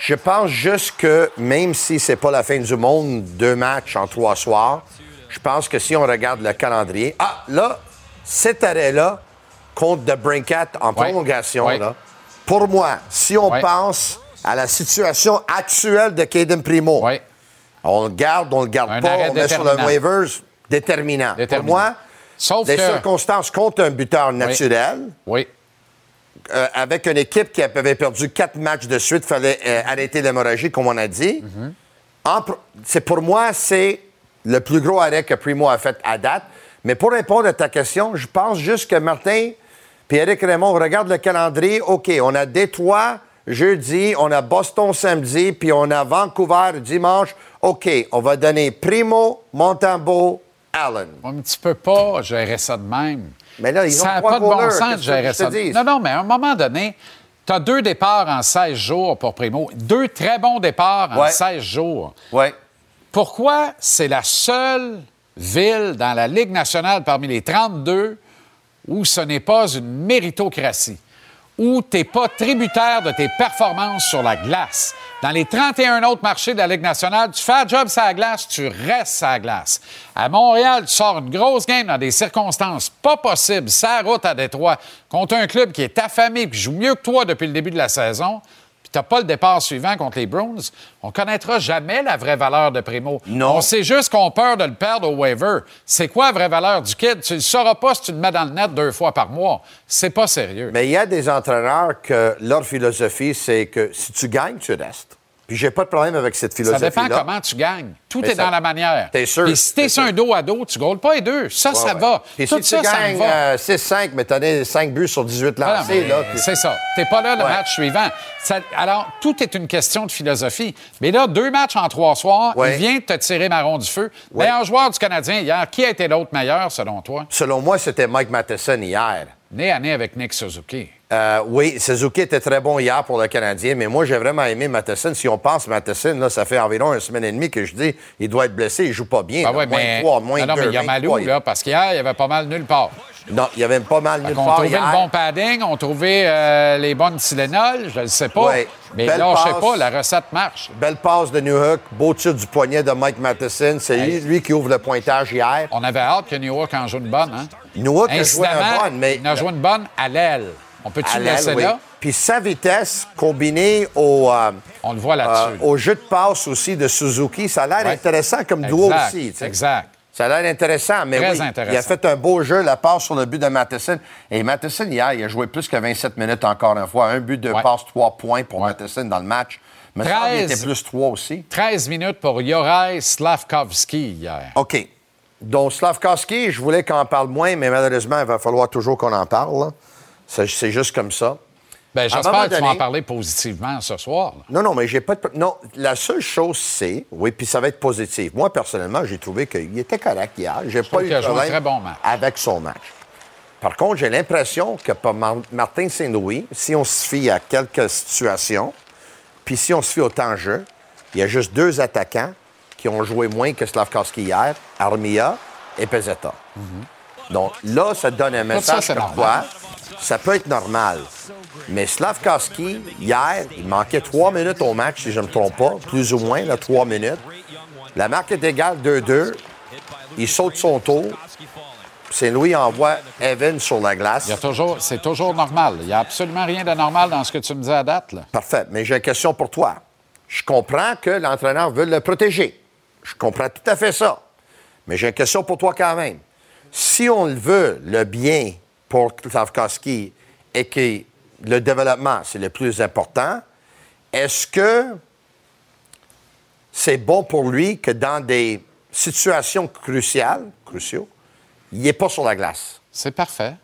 Je pense juste que même si c'est pas la fin du monde, deux matchs en trois soirs, je pense que si on regarde le calendrier, ah là, cet arrêt-là contre The Brinkat en prolongation, là, pour moi, si on pense à la situation actuelle de Caden Primo, on le garde, on le garde Un pas, arrêt on met sur le waivers déterminant. Déterminant. Pour moi, Sauf les que- circonstances contre un buteur naturel, Oui. Euh, avec une équipe qui avait perdu quatre matchs de suite, il fallait euh, arrêter l'hémorragie, comme on a dit. C'est pour moi, c'est le plus gros arrêt que Primo a fait à date. Mais pour répondre à ta question, je pense juste que Martin et Eric Raymond regardent le calendrier. OK, on a Détroit jeudi, on a Boston samedi, puis on a Vancouver dimanche. OK, on va donner Primo, Montembeau, Allen. Un petit peu pas gérer ça de même. Mais là, ils ça n'a pas de bon sens de gérer ça. Non, non, mais à un moment donné, tu as deux départs en 16 jours pour Primo. Deux très bons départs en Ouais. 16 jours. Ouais. Pourquoi c'est la seule ville dans la Ligue nationale parmi les 32 où ce n'est pas une méritocratie, où tu n'es pas tributaire de tes performances sur la glace? Dans les 31 autres marchés de la Ligue nationale, tu fais un job sur la glace, tu restes sur la glace. À Montréal, tu sors une grosse game dans des circonstances pas possibles, sa route à Détroit, contre un club qui est affamé et qui joue mieux que toi depuis le début de la saison, puis n'as pas le départ suivant contre les Bruins, on connaîtra jamais la vraie valeur de Primo. Non. On sait juste qu'on a peur de le perdre au waiver. C'est quoi la vraie valeur du kid? Tu ne le sauras pas si tu le mets dans le net deux fois par mois. C'est pas sérieux. Mais il y a des entraîneurs que leur philosophie, c'est que si tu gagnes, tu restes. Puis j'ai pas de problème avec cette Ça philosophie-là. dépend comment tu gagnes. Tout Mais est ça- dans la manière. T'es sûr, Puis si t'es sur un dos à dos, tu ne pas les deux. Ça, ça Ouais, va. Tout si ça, tu ça gagnes euh, 6-5, mais as 5 buts sur 18 Voilà, lancés, mais là. puis- C'est ça. T'es pas là le Ouais. match suivant. Ça- alors, tout est une question de philosophie. Mais là, deux matchs en trois soirs, il vient de te tirer marron du feu. Meilleur joueur du Canadien hier, qui a été l'autre meilleur, selon toi? Selon moi, c'était Mike Matheson hier. Né à nez avec Nick Suzuki. Euh, oui, Suzuki était très bon hier pour le Canadien, mais moi, j'ai vraiment aimé Matheson. Si on pense Matheson, là, ça fait environ une semaine et demie que je dis il doit être blessé, il joue pas bien. Ah ouais, moins mais, moins non, non, mais il y a 23, Malou, là, parce qu'hier, il y avait pas mal nulle part. Non, il y avait pas mal nulle On part trouvait hier. le bon padding, on trouvait euh, les bonnes Tylenol, je ne sais pas. Ouais. Mais Belle là, je sais passe. pas, la recette marche. Belle passe de New Hook, beau tir du poignet de Mike Matheson. C'est Hey. lui qui ouvre le pointage hier. On avait hâte que New York en joue une bonne, hein? New Hook a joué Incidemment, un bon, mais il en a joué une bonne à l'aile. On peut-tu oui. là? Puis sa vitesse combinée au, euh, On le voit euh, là-dessus. au jeu de passe aussi de Suzuki, ça a l'air Ouais. intéressant comme duo Exact, aussi. Exact. Ça a l'air intéressant, mais Très oui, intéressant. il a fait un beau jeu, la passe sur le but de Matheson. Et Matheson, hier, il a joué plus que 27 minutes encore une fois. Un but de Ouais. passe, trois points pour Ouais. Matheson dans le match. Mais ça, il 13. était plus trois aussi. 13 minutes pour Juraj Slavkovski hier. OK. Donc, Slavkowski, je voulais qu'on en parle moins, mais malheureusement, il va falloir toujours qu'on en parle. C'est juste comme ça. Un J'espère que tu vas en parler positivement ce soir. là. Non, non, mais j'ai pas de. Non, la seule chose, c'est. Oui, puis ça va être positif. Moi, personnellement, j'ai trouvé qu'il était correct hier. J'ai pas eu de problème très bon match. avec son match. Par contre, j'ai l'impression que pour Mar- Martin Saint-Louis, si on se fie à quelques situations, puis si on se fie au temps de jeu, il y a juste deux attaquants qui ont joué moins que Slavkowski hier, Armia et Pezzetta. Donc là, ça donne un ça, message c'est comme quoi ça peut être normal. Mais Slavkowski, hier, il manquait trois minutes au match, si je ne me trompe pas, plus ou moins, là, trois minutes. La marque est égale 2-2. Il saute son tour. Saint-Louis envoie Evan sur la glace. Il y a toujours, c'est toujours normal. Il n'y a absolument rien de normal dans ce que tu me dis à date. Là. Parfait. Mais j'ai une question pour toi. Je comprends que l'entraîneur veut le protéger. Je comprends tout à fait ça. Mais j'ai une question pour toi quand même. Si on le veut, le bien pour Slavkowski et que le développement, c'est le plus important, est-ce que c'est bon pour lui que dans des situations cruciales, cruciaux, il n'est pas sur la glace? C'est parfait.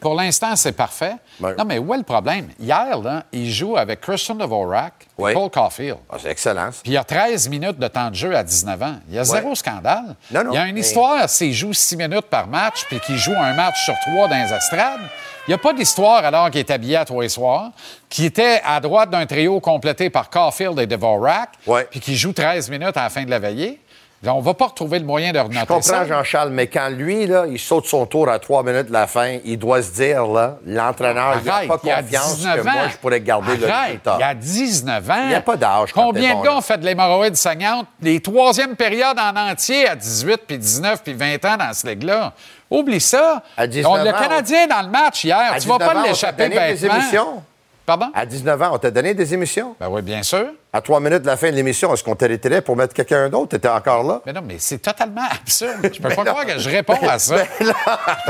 Pour l'instant, c'est parfait. Non, mais où est le problème? Hier, là, il joue avec Christian Dvorak et Oui. Paul Caulfield. Ah, c'est excellent. Puis il y a 13 minutes de temps de jeu à 19 ans. Il y a zéro scandale. Non, non, il y a une mais- histoire, s'il joue 6 minutes par match puis qu'il joue un match sur trois dans les estrades. Il n'y a pas d'histoire alors qu'il est habillé à les soirs, qui était à droite d'un trio complété par Caulfield et Dvorak, puis qui joue 13 minutes à la fin de la veillée. On ne va pas retrouver le moyen de Je renoter comprends. Jean-Charles, mais quand lui, là, il saute son tour à trois minutes de la fin, il doit se dire, là, l'entraîneur, il n'a pas il a confiance 19 que moi, ans. je pourrais garder le Arrête, résultat. Il y a 19 ans. Il y a pas d'âge Combien de gars ont fait de l'hémorroïde saignante? Les troisièmes périodes en entier à 18, puis 19, puis 20 ans dans ce ligue-là? Oublie ça. À 19 On- le Canadien dans le match hier, À tu vas 19 pas l'échapper des bêtement. émissions. Pardon? À 19 ans, on t'a donné des émissions? Ben oui, bien sûr. À trois minutes de la fin de l'émission, est-ce qu'on t'a retiré pour mettre quelqu'un d'autre? T'étais encore là? Mais non, mais c'est totalement absurde. Je peux pas non. croire que je réponds à ça. [LAUGHS] Je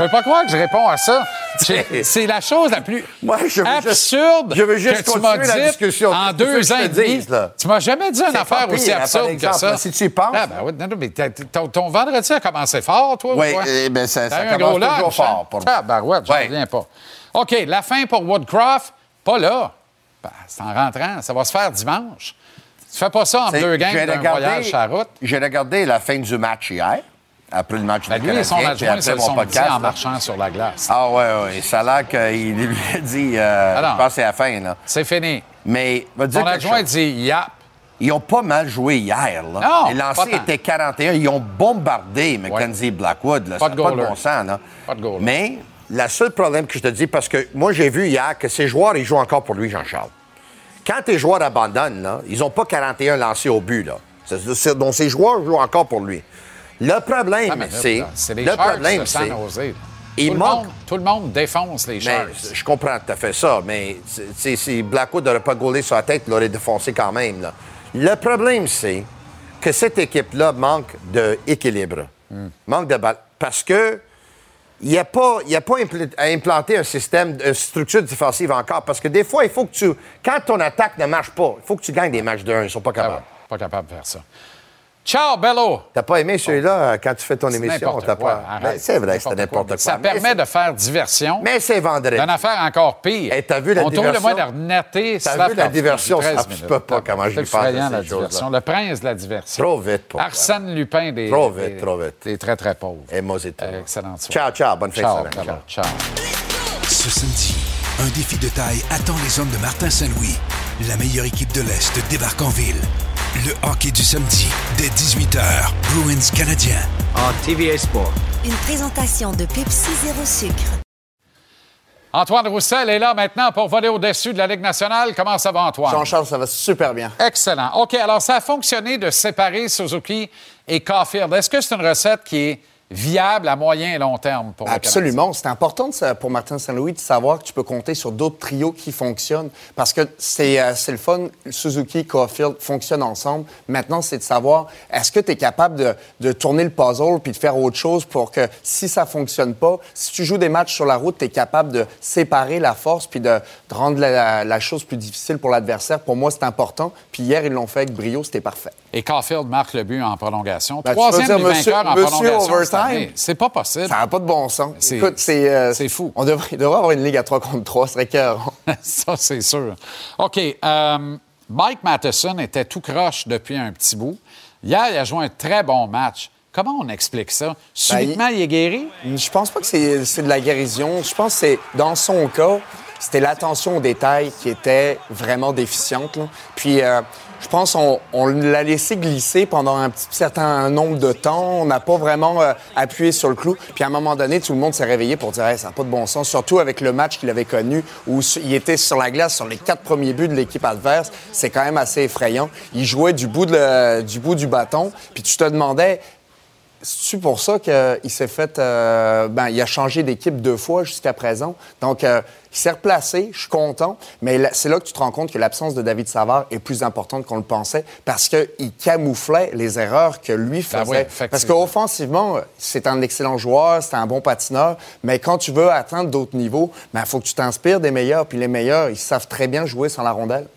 peux pas croire que je réponds à ça. C'est [LAUGHS] la chose la plus Moi, je juste- absurde je veux juste que tu m'as continuer la discussion. en deux ans et je demi. dise. Tu m'as jamais dit une affaire aussi hein, absurde que ça. si tu y penses. Ah, ben oui, non, non, mais ton, ton vendredi a commencé fort, toi, Oui, ou quoi? eh ben, ça- ça commence toujours lunch, fort hein? pour moi. Ah, ben ouais, Ouais. reviens pas. OK, la fin pour Woodcroft, pas là. Ben, c'est en rentrant. Ça va se faire dimanche. Tu fais pas ça en deux gangs j'ai d'un regardé- voyage la route? J'ai regardé la fin du match hier, après le match Ben, du lui et son Canadien, puis adjoint après mon podcast. en marchant sur la glace. Ah ouais, ouais. Ça a l'air qu'il [LAUGHS] lui a dit, euh, Ah non. je pense que c'est la fin, là. C'est fini. Mais, va dire Son adjoint chose. dit yap. Ils ont pas mal joué hier, là. Non, Les lancers étaient 41. Ils ont bombardé Mackenzie Blackwood, là. Pas de pas de bon sens, là. Pas de goaler. Mais, le seul problème que je te dis, parce que moi, j'ai vu hier que ces joueurs, ils jouent encore pour lui, Jean-Charles. Quand tes joueurs abandonnent, là, ils n'ont pas 41 lancés au but, là. Donc, ces joueurs jouent encore pour lui. Le problème, Ah, c'est... Le problème, c'est... Il tout, manque. le monde, tout le monde défonce les Mais Sharks. je comprends tout à fait ça, mais si Blackwood n'aurait pas gaulé sur la tête, il l'aurait défoncé quand même. là. Le problème, c'est que cette équipe-là manque d'équilibre. Manque de balle. Parce que il n'y a pas, il y a pas impl- à implanter un système, une structure défensive encore. Parce que des fois, il faut que tu. Quand ton attaque ne marche pas, il faut que tu gagnes des matchs de 1. Ils ne sont pas Ah capables. ouais, pas capable de faire ça. Ciao, Bello! T'as pas aimé celui-là quand tu fais ton émission? T'as pas... Ben, c'est vrai c'était n'importe quoi. Ça Mais permet de faire diversion. Mais c'est vendredi. D'une affaire encore pire. Hey, t'as vu la On trouve le diversion? moyen de T'as vu la diversion? 13 Ça, minutes. peux pas comment je lui parle de ces diversion. Le prince de la diversion. Trop vite pour. Arsène Lupin des. Trop vite, des- trop vite. Des très, très pauvres. Et moi, c'est tout. Euh, Excellente soirée. Ciao, ciao. Bonne fin de Ciao, semaine. Ciao. Ce samedi, un défi de taille attend les hommes de Martin Saint-Louis. La meilleure équipe de l'Est débarque en ville. Le hockey du samedi, dès 18h, Bruins canadien. En TVA Sport. Une présentation de Pepsi Zéro Sucre. Antoine Roussel est là maintenant pour voler au-dessus de la Ligue nationale. Comment ça va, Antoine? Jean-Charles, ça va super bien. Excellent. OK, alors ça a fonctionné de séparer Suzuki et Caulfield. Est-ce que c'est une recette qui est viable à moyen et long terme pour? Absolument. C'est important pour Martin Saint-Louis de savoir que tu peux compter sur d'autres trios qui fonctionnent parce que c'est euh, le fun. Suzuki Caulfield fonctionnent ensemble. Maintenant, c'est de savoir est-ce que tu es capable de, de tourner le puzzle puis de faire autre chose pour que si ça fonctionne pas, si tu joues des matchs sur la route, tu es capable de séparer la force puis de, de rendre la, la chose plus difficile pour l'adversaire. Pour moi, c'est important. Puis hier, ils l'ont fait avec brio, c'était parfait. Et Caulfield marque le but en prolongation. Ben, Troisième dire, but monsieur- vainqueur en prolongation overtime. C'est pas possible. Ça n'a pas de bon sens. C'est- Écoute, c'est euh, c'est fou. On devrait, avoir une ligue à 3 contre 3, ce serait écœurant. [LAUGHS] Ça, c'est sûr. OK. euh, Mike Matheson était tout croche depuis un petit bout. Hier, il a joué un très bon match. Comment on explique ça? Subitement, il... est guéri? Je pense pas que c'est c'est de la guérison. Je pense que c'est, dans son cas, c'était l'attention aux détails qui était vraiment déficiente. là. Puis, euh, je pense on l'a laissé glisser pendant un petit certain nombre de temps. On n'a pas vraiment euh, appuyé sur le clou. Puis, à un moment donné, tout le monde s'est réveillé pour dire ça n'a pas de bon sens. Surtout avec le match qu'il avait connu où il était sur la glace sur les quatre premiers buts de l'équipe adverse. C'est quand même assez effrayant. Il jouait du, bout du bâton. Puis, tu te demandais c'est pour ça qu'il s'est fait. euh, ben, il a changé d'équipe deux fois jusqu'à présent? Donc, euh, il s'est replacé. Je suis content. Mais c'est là que tu te rends compte que l'absence de David Savard est plus importante qu'on le pensait parce qu'il camouflait les erreurs que lui Ben faisait. oui, parce qu'offensivement, c'est un excellent joueur, c'est un bon patineur. Mais quand tu veux atteindre d'autres niveaux, il faut que tu t'inspires des meilleurs. Puis les meilleurs, ils savent très bien jouer sans la rondelle.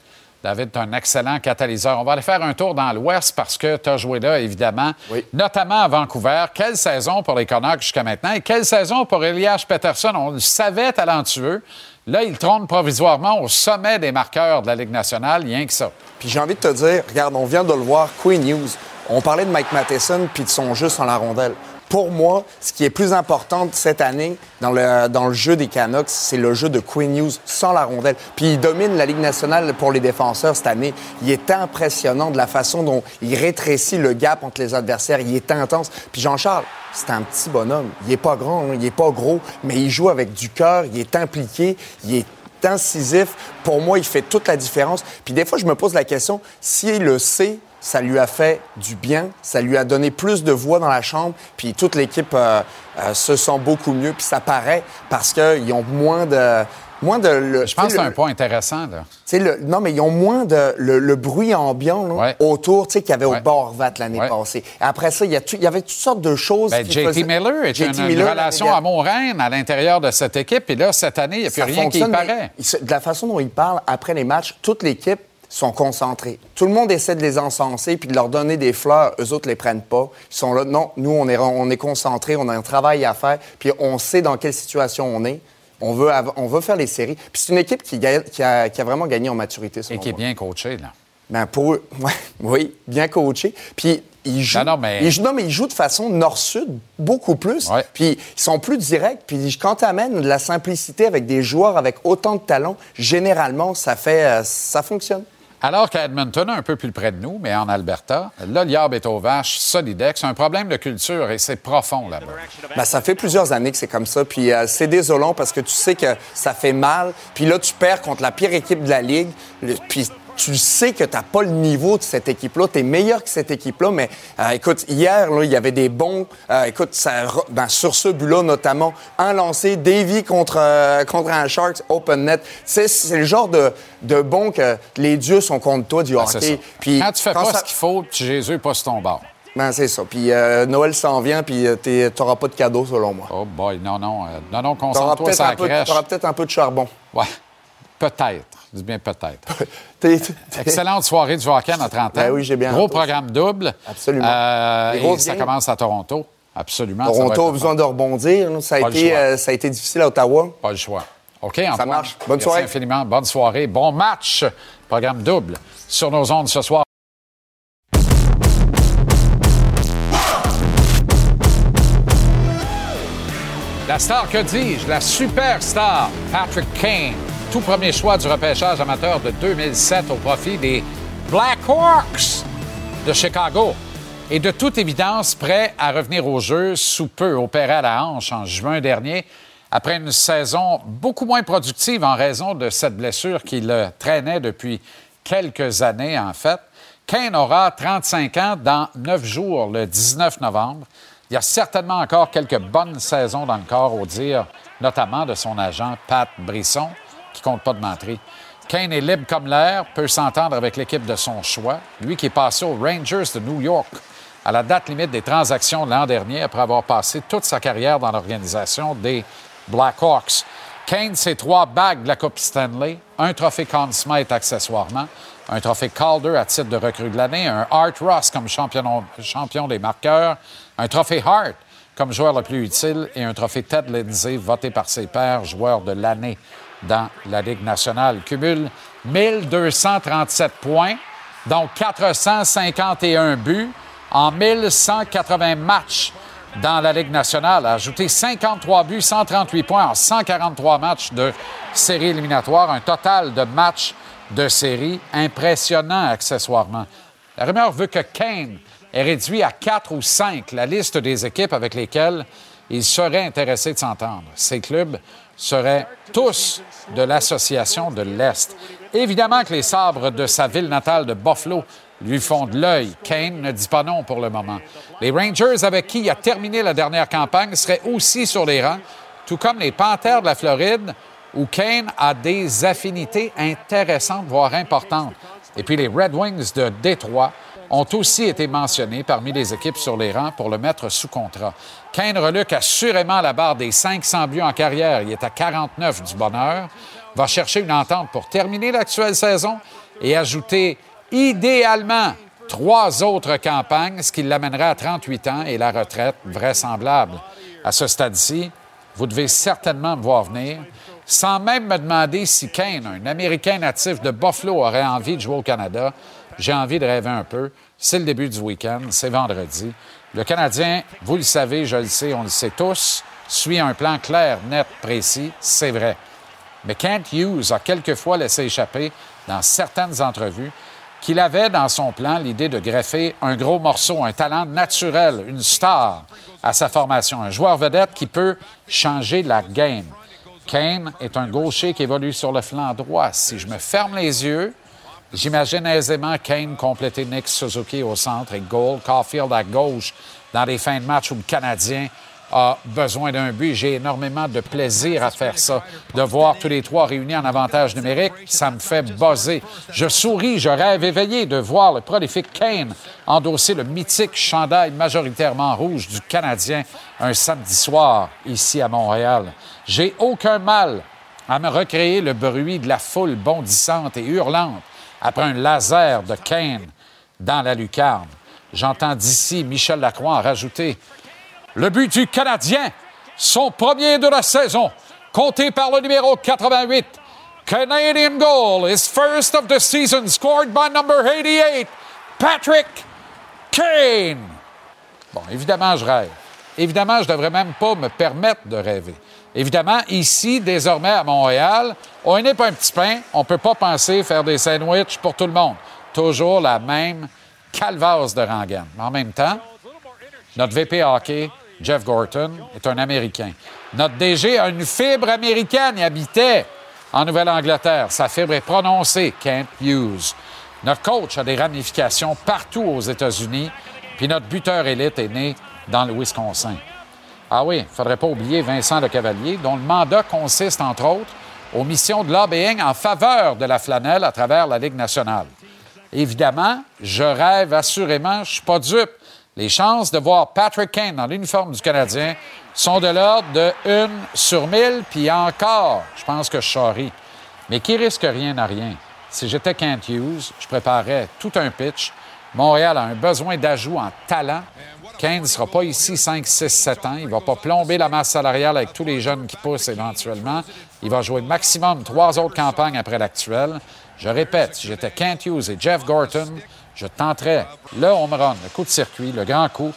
David, tu un excellent catalyseur. On va aller faire un tour dans l'Ouest parce que tu as joué là, évidemment, notamment à Vancouver. Quelle saison pour les Canucks jusqu'à maintenant et quelle saison pour Elias Peterson? On le savait talentueux. Là, il trône provisoirement au sommet des marqueurs de la Ligue nationale, rien que ça. Puis j'ai envie de te dire, regarde, on vient de le voir, Queen News. On parlait de Mike Matheson puis de son jeu sans la rondelle. Pour moi, ce qui est plus important cette année dans le, dans le jeu des Canucks, c'est le jeu de Queen News sans la rondelle. Puis il domine la Ligue nationale pour les défenseurs cette année. Il est impressionnant de la façon dont il rétrécit le gap entre les adversaires. Il est intense. Puis Jean-Charles, c'est un petit bonhomme. Il est pas grand, hein, il est pas gros, mais il joue avec du cœur, il est impliqué, il est incisif. Pour moi, il fait toute la différence. Puis des fois, je me pose la question, s'il le sait, ça lui a fait du bien, ça lui a donné plus de voix dans la chambre, puis toute l'équipe euh, euh, se sent beaucoup mieux, puis ça paraît parce qu'ils ont moins de... Moins de le, Je pense que c'est un point intéressant. Là. le- non, mais ils ont moins de le, le bruit ambiant là, autour, tu sais, qu'il y avait au Borvat l'année Ouais. passée. Après ça, il y, il avait toutes sortes de choses. Ben, JT faisaient- Miller est une, Miller, relation regarde, amour-reine à l'intérieur de cette équipe. Et là, cette année, il n'y a plus ça rien qui paraît. il de la façon dont ils parlent après les matchs, toute l'équipe sont concentrés. Tout le monde essaie de les encenser puis de leur donner des fleurs. Eux autres les prennent pas. Ils sont là. Non, nous, on est, on est concentrés, on a un travail à faire, puis on sait dans quelle situation on est. On veut, av- on veut faire les séries. Puis c'est une équipe qui, gagne- qui a, qui a vraiment gagné en maturité. Et qui est bien coaché, là. Ben pour eux, [LAUGHS] ouais, oui, bien coaché. Puis ils jouent, Non, non, mais- ils jouent, non, mais ils jouent de façon nord-sud beaucoup plus. Puis ils sont plus directs. Puis quand tu amènes de la simplicité avec des joueurs avec autant de talent, généralement, ça fait, euh, ça fonctionne. Alors qu'à Edmonton, un peu plus près de nous, mais en Alberta, là, l'herbe est aux vaches, solidex. C'est un problème de culture et c'est profond là-bas. Ben, ça fait plusieurs années que c'est comme ça. Puis euh, c'est désolant parce que tu sais que ça fait mal. Puis là, tu perds contre la pire équipe de la Ligue. Le- puis tu sais que tu n'as pas le niveau de cette équipe-là. Tu es meilleur que cette équipe-là, mais euh, écoute, hier, là, il y avait des bons. euh, écoute, ça, ben, sur ce but-là, notamment, un lancé, Davy contre, euh, contre un Sharks, open net. C'est, c'est le genre de, de bon que les dieux sont contre toi du c'est hockey. ça. Puis Quand tu fais quand pas ça- ce qu'il faut, Jésus n'est pas sur ton bord. Ben, c'est ça. Puis euh, Noël s'en vient, puis euh, t'es- t'auras pas de cadeau, selon moi. Oh boy, non, non. euh, non, non, concentre-toi peu- crèche. t'auras peut-être un peu de charbon. Ouais, peut-être. Dis bien peut-être. [LAUGHS] Excellente soirée du hockey à 30 ans. Ben oui, j'ai bien Gros programme double. Absolument. Euh, et ça commence à Toronto. Absolument. Toronto a besoin de rebondir. Ça a, Pas été, euh, ça a été difficile à Ottawa. Pas le choix. OK, Antoine. Ça marche. Bonne Merci soirée. infiniment. Bonne soirée. Bon match. Programme double sur nos ondes ce soir. La star, que dis-je? La superstar Patrick Kane. Tout premier choix du repêchage amateur de 2007 au profit des Blackhawks de Chicago. Et de toute évidence, prêt à revenir au jeu sous peu, opéré à la hanche en juin dernier, après une saison beaucoup moins productive en raison de cette blessure qui le traînait depuis quelques années, en fait. Kane aura 35 ans dans neuf jours, le 19 novembre. Il y a certainement encore quelques bonnes saisons dans le corps, au dire notamment de son agent Pat Brisson, qui compte pas de menterie. Kane est libre comme l'air, peut s'entendre avec l'équipe de son choix. Lui qui est passé aux Rangers de New York à la date limite des transactions l'an dernier après avoir passé toute sa carrière dans l'organisation des Blackhawks. Kane, c'est trois bagues de la Coupe Stanley, un trophée Conn Smythe accessoirement, un trophée Calder à titre de recrue de l'année, un Art Ross comme champion, champion des marqueurs, un trophée Hart comme joueur le plus utile et un trophée Ted Lindsay voté par ses pairs joueur de l'année dans la Ligue nationale. Cumule 1237 points, dont 451 buts en 1180 matchs dans la Ligue nationale. A ajouté 53 buts, 138 points en 143 matchs de série éliminatoire, un total de matchs de série impressionnant accessoirement. La rumeur veut que Kane ait réduit à 4 ou 5 la liste des équipes avec lesquelles il serait intéressé de s'entendre. Ces clubs seraient tous de l'Association de l'Est. Évidemment que les sabres de sa ville natale de Buffalo lui font de l'œil. Kane ne dit pas non pour le moment. Les Rangers, avec qui il a terminé la dernière campagne, seraient aussi sur les rangs, tout comme les Panthers de la Floride, où Kane a des affinités intéressantes, voire importantes. Et puis les Red Wings de Détroit ont aussi été mentionnés parmi les équipes sur les rangs pour le mettre sous contrat. Kane reluque assurément la barre des 500 buts en carrière. Il est à 49 du bonheur. Va chercher une entente pour terminer l'actuelle saison et ajouter idéalement trois autres campagnes, ce qui l'amènera à 38 ans et la retraite vraisemblable. À ce stade-ci, vous devez certainement me voir venir, sans même me demander si Kane, un Américain natif de Buffalo, aurait envie de jouer au Canada. J'ai envie de rêver un peu. C'est le début du week-end, c'est vendredi. Le Canadien, vous le savez, je le sais, on le sait tous, suit un plan clair, net, précis, c'est vrai. Mais Kent Hughes a quelquefois laissé échapper dans certaines entrevues qu'il avait dans son plan l'idée de greffer un gros morceau, un talent naturel, une star à sa formation, un joueur vedette qui peut changer la game. Kane est un gaucher qui évolue sur le flanc droit. Si je me ferme les yeux, j'imagine aisément Kane compléter Nick Suzuki au centre et Gold Caulfield à gauche dans les fins de match où le Canadien a besoin d'un but. J'ai énormément de plaisir à faire ça. De voir tous les trois réunis en avantage numérique, ça me fait buzzer. Je souris, je rêve éveillé de voir le prolifique Kane endosser le mythique chandail majoritairement rouge du Canadien un samedi soir ici à Montréal. J'ai aucun mal à me recréer le bruit de la foule bondissante et hurlante après un laser de Kane dans la lucarne. J'entends d'ici Michel Lacroix rajouter le but du Canadien, son premier de la saison, compté par le numéro 88. Canadian goal, his first of the season, scored by number 88, Patrick Kane. Bon, évidemment, je rêve. Évidemment, je ne devrais même pas me permettre de rêver. Évidemment, ici, désormais à Montréal, on n'est pas un petit pain. On ne peut pas penser faire des sandwichs pour tout le monde. Toujours la même calvasse de rengaine. Mais en même temps, notre VP hockey, Jeff Gorton, est un Américain. Notre DG a une fibre américaine. Il habitait en Nouvelle-Angleterre. Sa fibre est prononcée, Kent Hughes. Notre coach a des ramifications partout aux États-Unis, puis notre buteur élite est né dans le Wisconsin. Ah oui, il ne faudrait pas oublier Vincent Le Cavalier, dont le mandat consiste, entre autres, aux missions de lobbying en faveur de la flanelle à travers la Ligue nationale. Évidemment, je rêve assurément, je ne suis pas dupe. Les chances de voir Patrick Kane dans l'uniforme du Canadien sont de l'ordre de 1 sur 1000, puis encore, je pense que je charrie. Mais qui risque rien n'a rien? Si j'étais Kent Hughes, je préparais tout un pitch. Montréal a un besoin d'ajout en talent. Kane ne sera pas ici 5, 6, 7 ans. Il ne va pas plomber la masse salariale avec tous les jeunes qui poussent éventuellement. Il va jouer maximum trois autres campagnes après l'actuelle. Je répète, si j'étais Kent Hughes et Jeff Gorton, je tenterais le home run, le coup de circuit, le grand coup,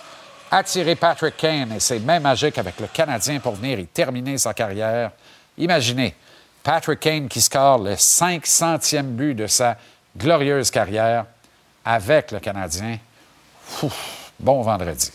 attirer Patrick Kane et ses mains magiques avec le Canadien pour venir y terminer sa carrière. Imaginez, Patrick Kane qui score le 500e but de sa glorieuse carrière avec le Canadien. Bon vendredi.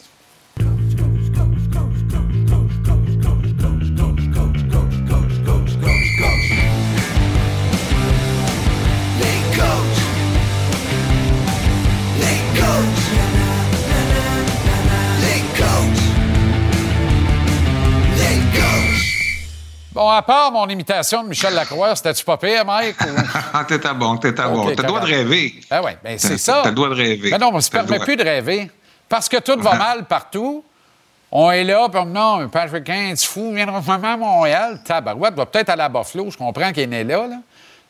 Bon, à part mon imitation de Michel Lacroix, c'était-tu pas pire, Mike? [LAUGHS] Ah, t'étais bon, t'étais bon. T'as le droit de rêver. Ah oui, bien c'est ça. T'as le droit de rêver. Mais non, on ne se permet plus de rêver. Parce que tout va mal partout. On est là, puis non, Patrick Kane, tu fou, viendra vraiment à Montréal. Tabarouette va peut-être aller à Buffalo, je comprends qu'il est né là, là.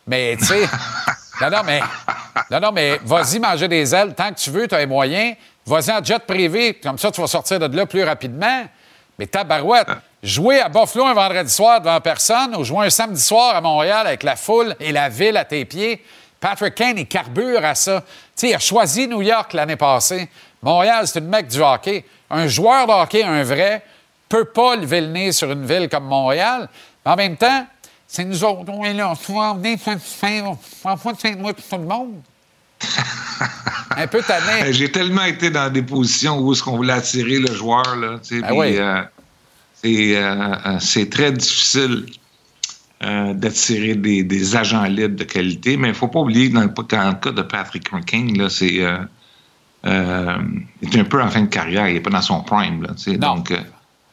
Mais, tu sais, [LAUGHS] non, non, mais, non, non, mais vas-y manger des ailes tant que tu veux, tu as les moyens. Vas-y en jet privé, comme ça, tu vas sortir de là plus rapidement. Mais tabarouette, jouer à Buffalo un vendredi soir devant personne ou jouer un samedi soir à Montréal avec la foule et la ville à tes pieds, Patrick Kane, il carbure à ça. Tu sais, il a choisi New York l'année passée. Montréal, c'est une mec du hockey. Un joueur de hockey, un vrai, peut pas lever le nez sur une ville comme Montréal. Mais en même temps, c'est nous autres, on est là. On faire, on va pour tout le monde. [LAUGHS] un peu tanné. J'ai tellement été dans des positions où est-ce qu'on voulait attirer le joueur, là. tu sais, Ben oui. euh, c'est, euh, euh, c'est très difficile euh, d'attirer des, des agents libres de qualité, mais il ne faut pas oublier dans le, dans le cas de Patrick King, là, c'est, euh, euh, il est un peu en fin de carrière, il n'est pas dans son prime. Là, donc, euh,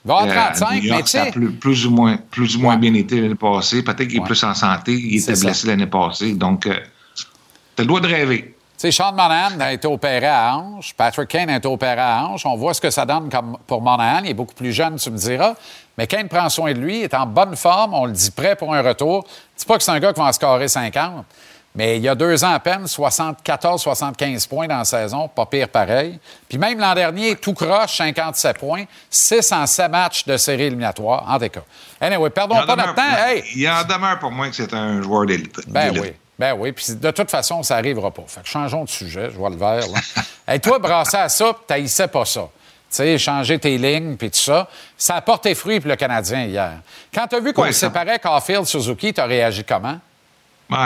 Il va avoir euh, à 35, New York, mais tu ça a sais- plus, plus ou moins, plus ou moins bien été l'année passée. Peut-être qu'il est plus en santé. Il était blessé l'année passée. Donc, tu as le droit de rêver. Tu sais, Sean Monahan a été opéré à hanche. Patrick Kane a été opéré à hanche. On voit ce que ça donne comme pour Monahan. Il est beaucoup plus jeune, tu me diras. Mais Kane prend soin de lui, il est en bonne forme. On le dit prêt pour un retour. Dis pas que c'est un gars qui va en scorer 50. Mais il y a deux ans à peine, 74-75 points dans la saison. Pas pire pareil. Puis même l'an dernier, tout croche, 57 points. 6 en 7 matchs de série éliminatoire. En tout cas. Anyway, perdons Il pas demeure- notre temps. Hey! Il en demeure pour moi que c'est un joueur d'élite. Ben oui. Ben oui. Puis de toute façon, ça n'arrivera pas. Fait que changeons de sujet. Je vois le vert, là. [LAUGHS] Et toi, brasser à ça, t'haïssais pas ça. Tu sais, changer tes lignes, puis tout ça. Ça a porté fruit pour le Canadien hier. Quand tu as vu qu'on ça- séparait Caulfield, Suzuki, tu as réagi comment?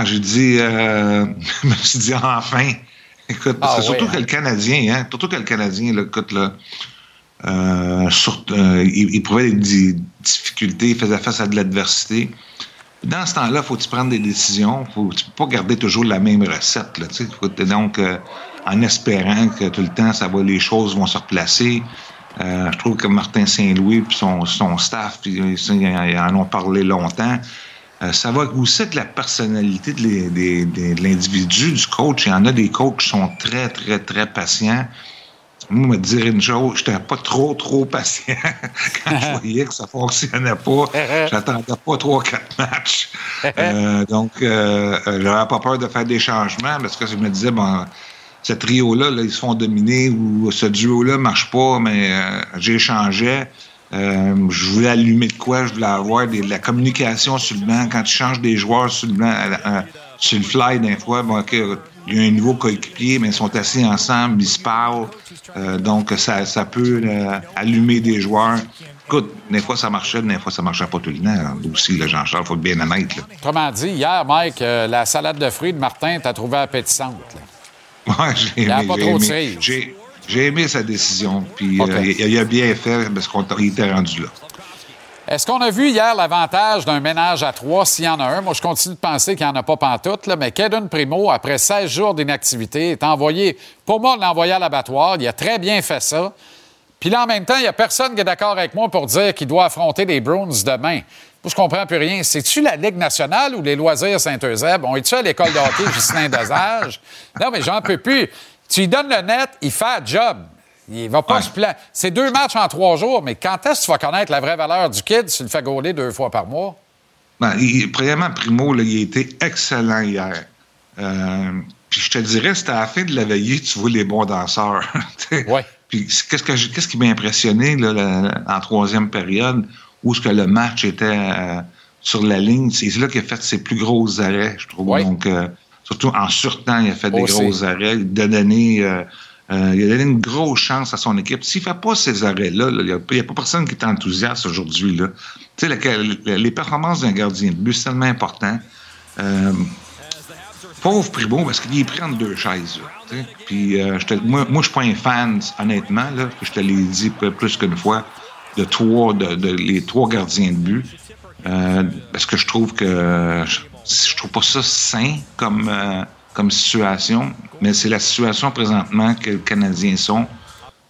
J'ai dit, euh, [LAUGHS] je me suis dit enfin. Écoute, parce Ah surtout que le Canadien, hein, surtout que le Canadien, là, écoute, là, euh, sur- euh, il, il prouvait des di- difficultés, il faisait face à de l'adversité. Dans ce temps-là, faut-tu prendre des décisions? Faut, tu peux pas garder toujours la même recette, là. Faut- donc, euh, en espérant que tout le temps, ça va, les choses vont se replacer. Je trouve que Martin Saint-Louis et son, son staff, ils- ils en ont parlé longtemps. Euh, ça va aussi avec la personnalité de de l'individu, du coach. Il y en a des coachs qui sont très, très, très patients. Moi, me dire une chose, j'étais pas trop, trop patient [LAUGHS] quand je voyais que ça fonctionnait pas. [LAUGHS] J'attendais pas trois, quatre matchs. [LAUGHS] Euh, donc, euh, euh, j'avais pas peur de faire des changements parce que je me disais, bon, ce trio-là, là, ils se font dominer ou ce duo-là marche pas, mais euh, j'échangeais. Euh, je voulais allumer de quoi, je voulais avoir des- de la communication sur le banc. Quand tu changes des joueurs sur le banc, euh, sur le fly, des fois, bon, il y a un nouveau coéquipier, mais ils sont assis ensemble, ils se parlent. Euh, donc, ça, ça peut euh, allumer des joueurs. Écoute, des fois, ça marchait, des fois, ça marchait pas tout le temps. Aussi, là, Jean-Charles, il faut être bien honnête. Là. Autrement dit, hier, Mike, la salade de fruits de Martin, t'as trouvé appétissante. là. Ouais, j'ai Il y a aimé, pas trop aimé. J'ai- aimé sa décision, puis euh, il, il a bien fait parce qu'il était rendu là. Est-ce qu'on a vu hier l'avantage d'un ménage à trois s'il y en a un? Moi, je continue de penser qu'il n'y en a pas pantoute, là, mais Kaden Primo, après 16 jours d'inactivité, est envoyé, pour moi, l'envoyer à l'abattoir. Il a très bien fait ça. Puis là, en même temps, il n'y a personne qui est d'accord avec moi pour dire qu'il doit affronter les Bruins demain. Moi, je comprends plus rien. C'est-tu la Ligue nationale ou les loisirs Saint-Eusèbe? On est-tu à l'école de hockey Justin Dosage? Non, mais j'en peux plus. Tu lui donnes le net, il fait un job. Il va pas se plaindre. C'est deux matchs en trois jours, mais quand est-ce que tu vas connaître la vraie valeur du kid? Si tu le fais gauler deux fois par mois? Ben, il- premièrement, Primo, là, il a été excellent hier. Euh, puis je te dirais, c'était à la fin de la veillée, tu vois les bons danseurs. [LAUGHS] oui. Puis qu'est-ce, que j'ai- qu'est-ce qui m'a impressionné là, la- en troisième période, où que le match était euh, sur la ligne, c'est là qu'il a fait ses plus gros arrêts, je trouve. Donc, euh, surtout en surtemps, il a fait des Aussi. gros arrêts. Il a donné... euh, euh, il a donné une grosse chance à son équipe. S'il ne fait pas ces arrêts-là, là, il n'y a, pas personne qui est enthousiaste aujourd'hui. les performances d'un gardien de but, c'est tellement important. Euh, pauvre Primo, parce qu'il est pris entre deux chaises. là. Puis, euh, moi, moi je suis pas un fan, honnêtement. Là, je te l'ai dit plus qu'une fois, de trois, de, de- les trois gardiens de but. Parce que je trouve que je, trouve pas ça sain comme, euh, comme situation, mais c'est la situation présentement que les Canadiens sont.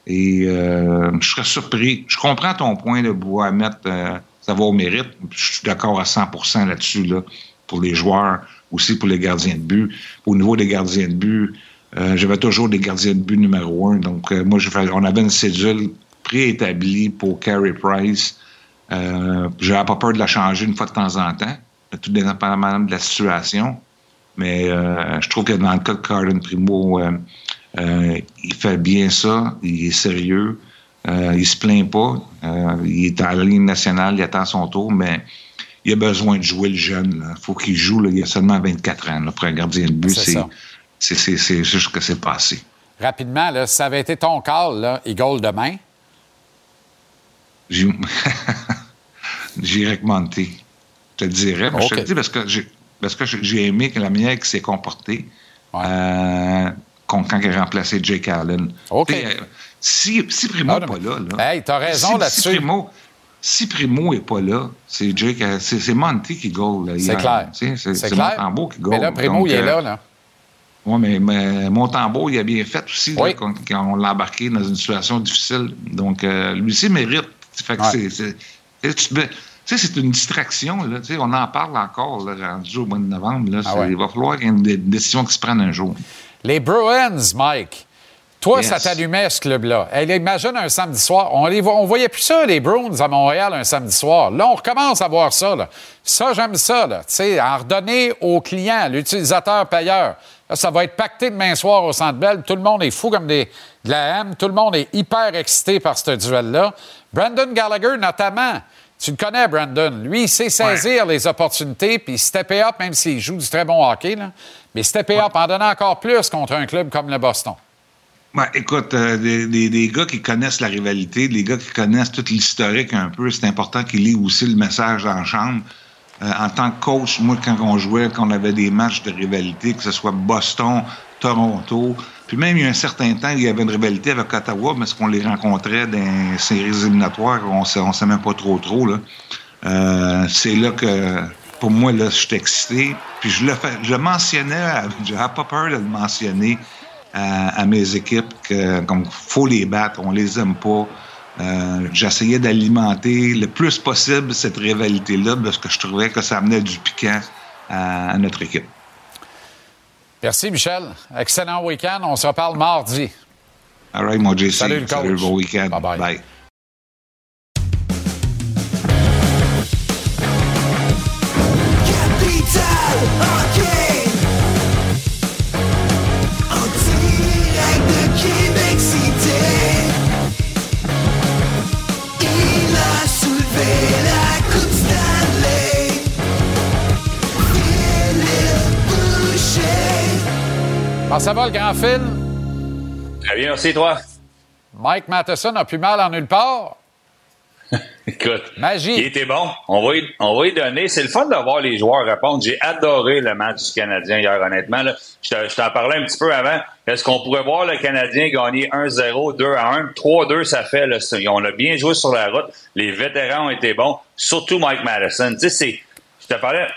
Et euh, je serais surpris. Je comprends ton point de mettre euh, ça va au mérite. Je suis d'accord à 100% là-dessus, là, pour les joueurs, aussi pour les gardiens de but. Au niveau des gardiens de but, euh, j'avais toujours des gardiens de but numéro un. Donc, euh, moi, je on avait une cédule préétablie pour Carey Price. Euh, J'avais pas peur de la changer une fois de temps en temps, tout dépendamment de la situation. Mais euh, je trouve que dans le cas de Carden Primo, euh, euh, il fait bien ça, il est sérieux, il se plaint pas, il est à la ligne nationale, il attend son tour, mais il a besoin de jouer le jeune. Il faut qu'il joue, là, il a seulement 24 ans. Là, pour un gardien de but, C'est juste que c'est passé. Rapidement, là, si ça avait été ton call, là, il goal demain? J'irais [LAUGHS] avec Monty. Je te le dirais. mais Je te le dis parce que j'ai parce que j'ai- j'ai aimé que la manière qu'il s'est comporté euh, quand, quand il a remplacé Jake Allen. OK. Euh, Si, si Primo n'est pas là, là Hey, t'as raison si, là-dessus. Si Primo, si Primo est pas là, c'est Jake, euh, c'est c'est Monty qui goal. là, C'est hier. clair. C'est C'est c'est clair. Montembeau qui goal. Mais là, Primo, Donc, il est là, là. Oui, mais, mais Montembeau, il a bien fait aussi là, Oui. quand, quand on l'a embarqué dans une situation difficile. Donc, euh, lui aussi mérite. Fait que Ouais. c'est- tu te- tu sais, c'est une distraction. Là, Tu sais, on en parle encore, là, rendu au mois de novembre. Là, Ah ouais. Il va falloir qu'il y ait une dé- décision qui se prenne un jour. Les Bruins, Mike. Toi, Yes. ça t'allumait, ce club-là. Imagine un samedi soir. On ne on voyait plus ça, les Bruins, à Montréal, un samedi soir. Là, on recommence à voir ça. Là. Ça, j'aime ça. Là. Tu sais, en redonner aux clients, l'utilisateur payeur. Là, ça va être pacté demain soir au Centre Bell. Tout le monde est fou comme des, de la M. Tout le monde est hyper excité par ce duel-là. Brandon Gallagher, notamment. Tu le connais, Brandon. Lui, il sait saisir les opportunités puis stepper up, même s'il joue du très bon hockey. Là. Mais stepper up en donnant encore plus contre un club comme le Boston. Ouais, écoute, euh, des, des- des gars qui connaissent la rivalité, des gars qui connaissent tout l'historique un peu, c'est important qu'ils lisent aussi le message dans la chambre. Euh, en tant que coach, moi, quand on jouait, quand on avait des matchs de rivalité, que ce soit Boston, Toronto, puis même il y a un certain temps, il y avait une rivalité avec Ottawa, parce qu'on les rencontrait dans les séries éliminatoires, on ne sait même pas trop trop. Là. Euh, c'est là que, pour moi, là, je suis excité. Puis je le, fais, je le mentionnais, je n'avais pas peur de le mentionner à, mes équipes que comme faut les battre, on les aime pas. Euh, J'essayais d'alimenter le plus possible cette rivalité-là parce que je trouvais que ça amenait du piquant à notre équipe. Merci, Michel. Excellent week-end. On se reparle mardi. All right, mon JC. Salut, le coach. bon week-end. Bye-bye. Bye. Capital Hockey Comment ça va, le grand Phil? Très bien, merci, toi. Mike Matheson a plus mal en nulle part? [LAUGHS] Écoute, Magie. il était bon. On va, y, on va y donner. C'est le fun de voir les joueurs répondre. J'ai adoré le match du Canadien hier, honnêtement. Là. Je, te- je t'en parlais un petit peu avant. Est-ce qu'on pourrait voir le Canadien gagner 1-0, 2-1, 3-2, ça fait. Là, on a bien joué sur la route. Les vétérans ont été bons, surtout Mike Madison. Tu sais, c'est, je te parlais,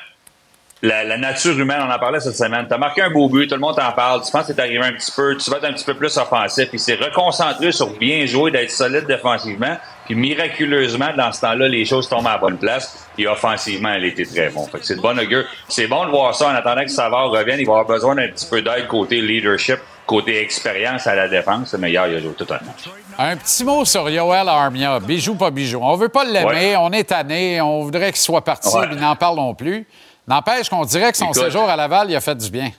la, la nature humaine, on en parlait cette semaine. Tu as marqué un beau but, tout le monde t'en parle. Tu penses que c'est arrivé un petit peu, tu vas être un petit peu plus offensif. Puis c'est reconcentré sur bien jouer, d'être solide défensivement. Puis miraculeusement, dans ce temps-là, les choses tombent à la bonne place. Puis offensivement, elle était très bon. Fait que c'est de bon augure. C'est bon de voir ça en attendant que Savard revienne. Il va avoir besoin d'un petit peu d'aide côté leadership, côté expérience à la défense. Mais hier, il a joué tout un match. Un petit mot sur Yoel Armia. Bijou, pas bijou. On veut pas l'aimer, Ouais. on est tanné, on voudrait qu'il soit parti, Ouais. mais n'en parlons plus. N'empêche qu'on dirait que son Écoute. séjour à Laval, il a fait du bien.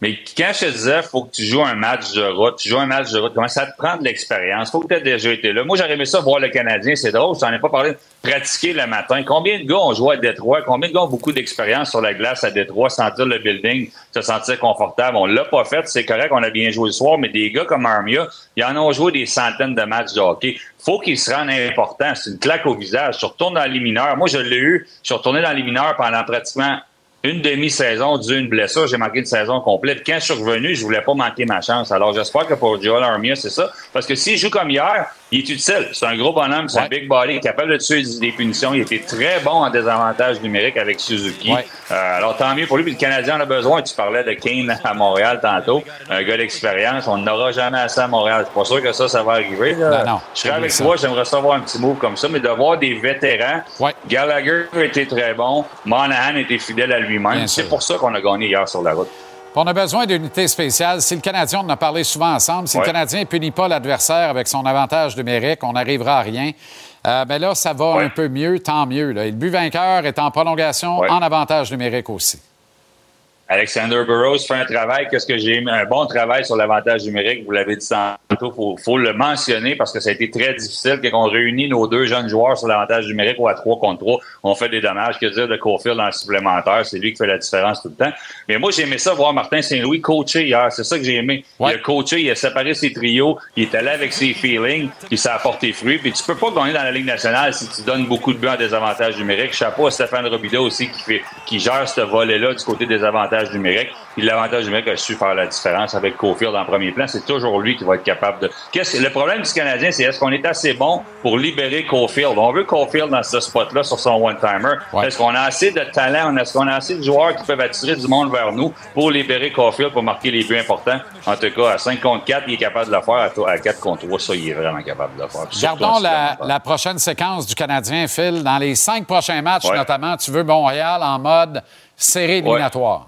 Mais quand je te disais, faut que tu joues un match de route, tu joues un match de route, comment ça te prend de l'expérience? Faut que tu aies déjà été là. Moi, j'aurais aimé ça voir le Canadien, c'est drôle, je t'en ai pas parlé, pratiquer le matin. Combien de gars ont joué à Détroit? Combien de gars ont beaucoup d'expérience sur la glace à Détroit, sentir le building, se sentir confortable? On l'a pas fait, c'est correct, on a bien joué le soir, mais des gars comme Armia, ils en ont joué des centaines de matchs de hockey. Faut qu'ils se rendent importants. C'est une claque au visage. Tu retournes dans les mineurs. Moi, je l'ai eu. Je suis retourné dans les mineurs pendant pratiquement une demi-saison dû à une blessure. J'ai manqué une saison complète. Quand je suis revenu, je voulais pas manquer ma chance. Alors, j'espère que pour Joel Armia, c'est ça. Parce que s'il joue comme hier, il est utile. C'est un gros bonhomme, c'est un big body, capable de tuer des punitions. Il était très bon en désavantage numérique avec Suzuki. Euh, alors, tant mieux pour lui. Puis le Canadien en a besoin. Tu parlais de Kane à Montréal tantôt. Un gars d'expérience. On n'aura jamais assez à Montréal. Je suis pas sûr que ça, ça va arriver. là. Non, non. Je serais avec toi. J'aimerais savoir un petit move comme ça. Mais de voir des vétérans. Gallagher était très bon. Monahan était fidèle à lui-même. C'est pour ça qu'on a gagné hier sur la route. On a besoin d'unité spéciale. Si le Canadien, on en a parlé souvent ensemble, si Ouais. le Canadien ne punit pas l'adversaire avec son avantage numérique, on n'arrivera à rien. Euh, ben là, ça va un peu mieux, tant mieux. là. Et le but vainqueur est en prolongation, en avantage numérique aussi. Alexander Burroughs fait un travail, qu'est-ce que j'ai aimé, un bon travail sur l'avantage numérique, vous l'avez dit tantôt, faut, faut le mentionner parce que ça a été très difficile quand on réunit nos deux jeunes joueurs sur l'avantage numérique ou à 3 contre 3, on fait des dommages, que dire de Cofield dans le supplémentaire, c'est lui qui fait la différence tout le temps. Mais moi, j'ai aimé ça voir Martin Saint-Louis coacher hier, c'est ça que j'ai aimé. Il a coaché, il a séparé ses trios, il est allé avec ses feelings, puis ça a porté fruit, puis tu peux pas gagner dans la Ligue nationale si tu donnes beaucoup de buts en désavantage numérique. Chapeau à Stéphane Robideau aussi qui fait, qui gère ce volet-là du côté des avantages numériques. Puis l'avantage numérique a su faire la différence avec Cofield en premier plan. C'est toujours lui qui va être capable de. Qu'est-ce que- le problème du Canadien, c'est est-ce qu'on est assez bon pour libérer Cofield? On veut Cofield dans ce spot-là sur son one-timer. Est-ce qu'on a assez de talent? Est-ce qu'on a assez de joueurs qui peuvent attirer du monde vers nous pour libérer Cofield pour marquer les buts importants? En tout cas, à 5 contre 4, il est capable de le faire. À- À 4 contre 3, ça, il est vraiment capable de le faire. Gardons la, prochaine séquence du Canadien, Phil. Dans les cinq prochains matchs, Ouais. notamment, tu veux Montréal en mode série éliminatoire.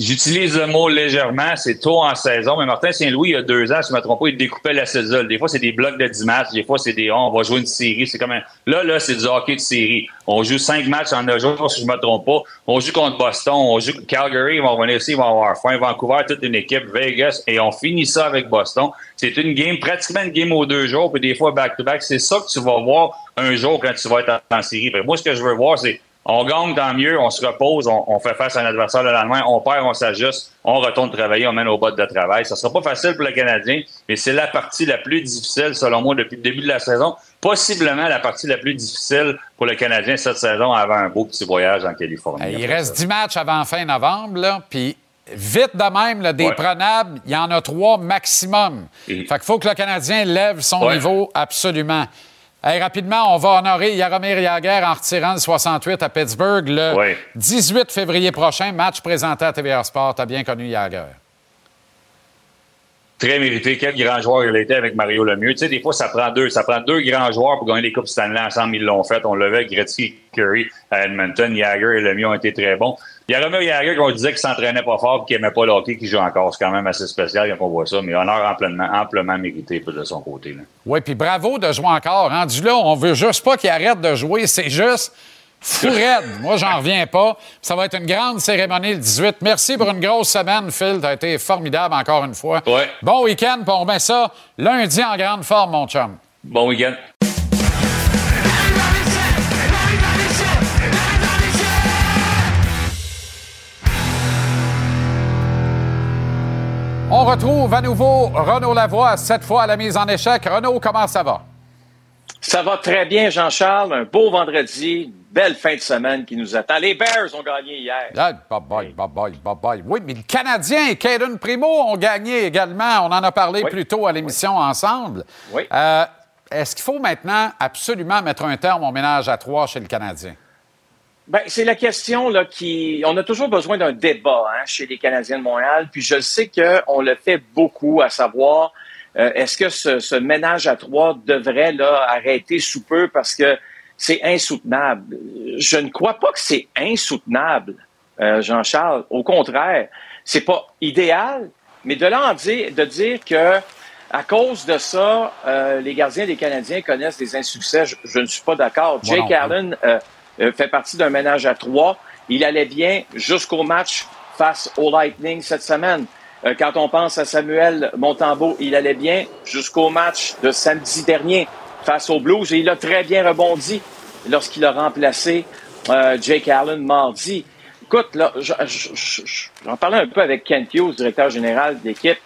J'utilise le mot légèrement, c'est tôt en saison, mais Martin Saint-Louis, il y a deux ans, si je ne me trompe pas, il découpait la saison. Des fois, c'est des blocs de 10 matchs, des fois, c'est des on va jouer une série. C'est comme un... Là, là, c'est du hockey de série. On joue cinq matchs en neuf jours, si je ne me trompe pas. On joue contre Boston, on joue Calgary, ils vont revenir ici, ils vont avoir faim. Vancouver, toute une équipe, Vegas, et on finit ça avec Boston. C'est une game, pratiquement une game aux deux jours, puis des fois back-to-back. C'est ça que tu vas voir un jour quand tu vas être en, série. Moi, ce que je veux voir, c'est on gagne, tant mieux, on se repose, on, on fait face à un adversaire le lendemain, on perd, on s'ajuste, on retourne travailler, on mène au bas de travail. Ça sera pas facile pour le Canadien, mais c'est la partie la plus difficile, selon moi, depuis le début de la saison. Possiblement la partie la plus difficile pour le Canadien cette saison avant un beau petit voyage en Californie. Il reste 10 matchs avant fin novembre, puis vite de même, là, des Ouais. prenables, il y en a trois maximum. Fait qu'il faut que le Canadien lève son Ouais. niveau absolument. Hey, rapidement, on va honorer Yaromir Yaguer en retirant le 68 à Pittsburgh le Ouais. 18 février prochain, match présenté à TVA Sport. T'as bien connu Yaguer. Très mérité. Quel grand joueur il a été avec Mario Lemieux. Tu sais, des fois, ça prend deux. Ça prend deux grands joueurs pour gagner les Coupes Stanley ensemble. Ils l'ont fait. On avec Gretzky, Curry à Edmonton. Jagger et Lemieux ont été très bons. Il y a Romeo Jagger qu'on disait qu'il s'entraînait pas fort et qu'il aimait pas le hockey, qui joue encore. C'est quand même assez spécial quand on voit ça. Mais honneur amplement, amplement mérité de son côté. Là. Oui, puis bravo de jouer encore. Rendu là, on veut juste pas qu'il arrête de jouer. C'est juste fou raide. [LAUGHS] Moi, j'en reviens pas. Ça va être une grande cérémonie le 18. Merci pour une grosse semaine, Phil. T'as été formidable encore une fois. Bon week-end, puis on remet ça lundi en grande forme, mon chum. Bon week-end. On retrouve à nouveau Renaud Lavoie, cette fois à la mise en échec. Renaud, comment ça va? Ça va très bien, Jean-Charles. Un beau vendredi, une belle fin de semaine qui nous attend. Les Bears ont gagné hier. Ah, bye bye, bye bye, bye bye. Oui, mais le Canadien et Caden Primo ont gagné également. On en a parlé Oui. plus tôt à l'émission ensemble. Oui. Euh, Est-ce qu'il faut maintenant absolument mettre un terme au ménage à trois chez le Canadien? Ben, c'est la question là, qui. On a toujours besoin d'un débat hein, chez les Canadiens de Montréal. Puis je sais qu'on le fait beaucoup, à savoir euh, est-ce que ce, ce ménage à trois devrait là, arrêter sous peu parce que c'est insoutenable? Je ne crois pas que c'est insoutenable, euh, Jean-Charles. Au contraire, c'est pas idéal, mais de là en dire, de dire que à cause de ça, euh, les gardiens des Canadiens connaissent des insuccès, je, je ne suis pas d'accord. Jake. Allen fait partie d'un ménage à trois. Il allait bien jusqu'au match face au Lightning cette semaine. Euh, quand on pense à Samuel Montembeau, il allait bien jusqu'au match de samedi dernier face aux Blues et il a très bien rebondi lorsqu'il a remplacé euh, Jake Allen mardi. Écoute, là, je- je- je- je- j'en parlais un peu avec Ken Hughes, directeur général d'équipe,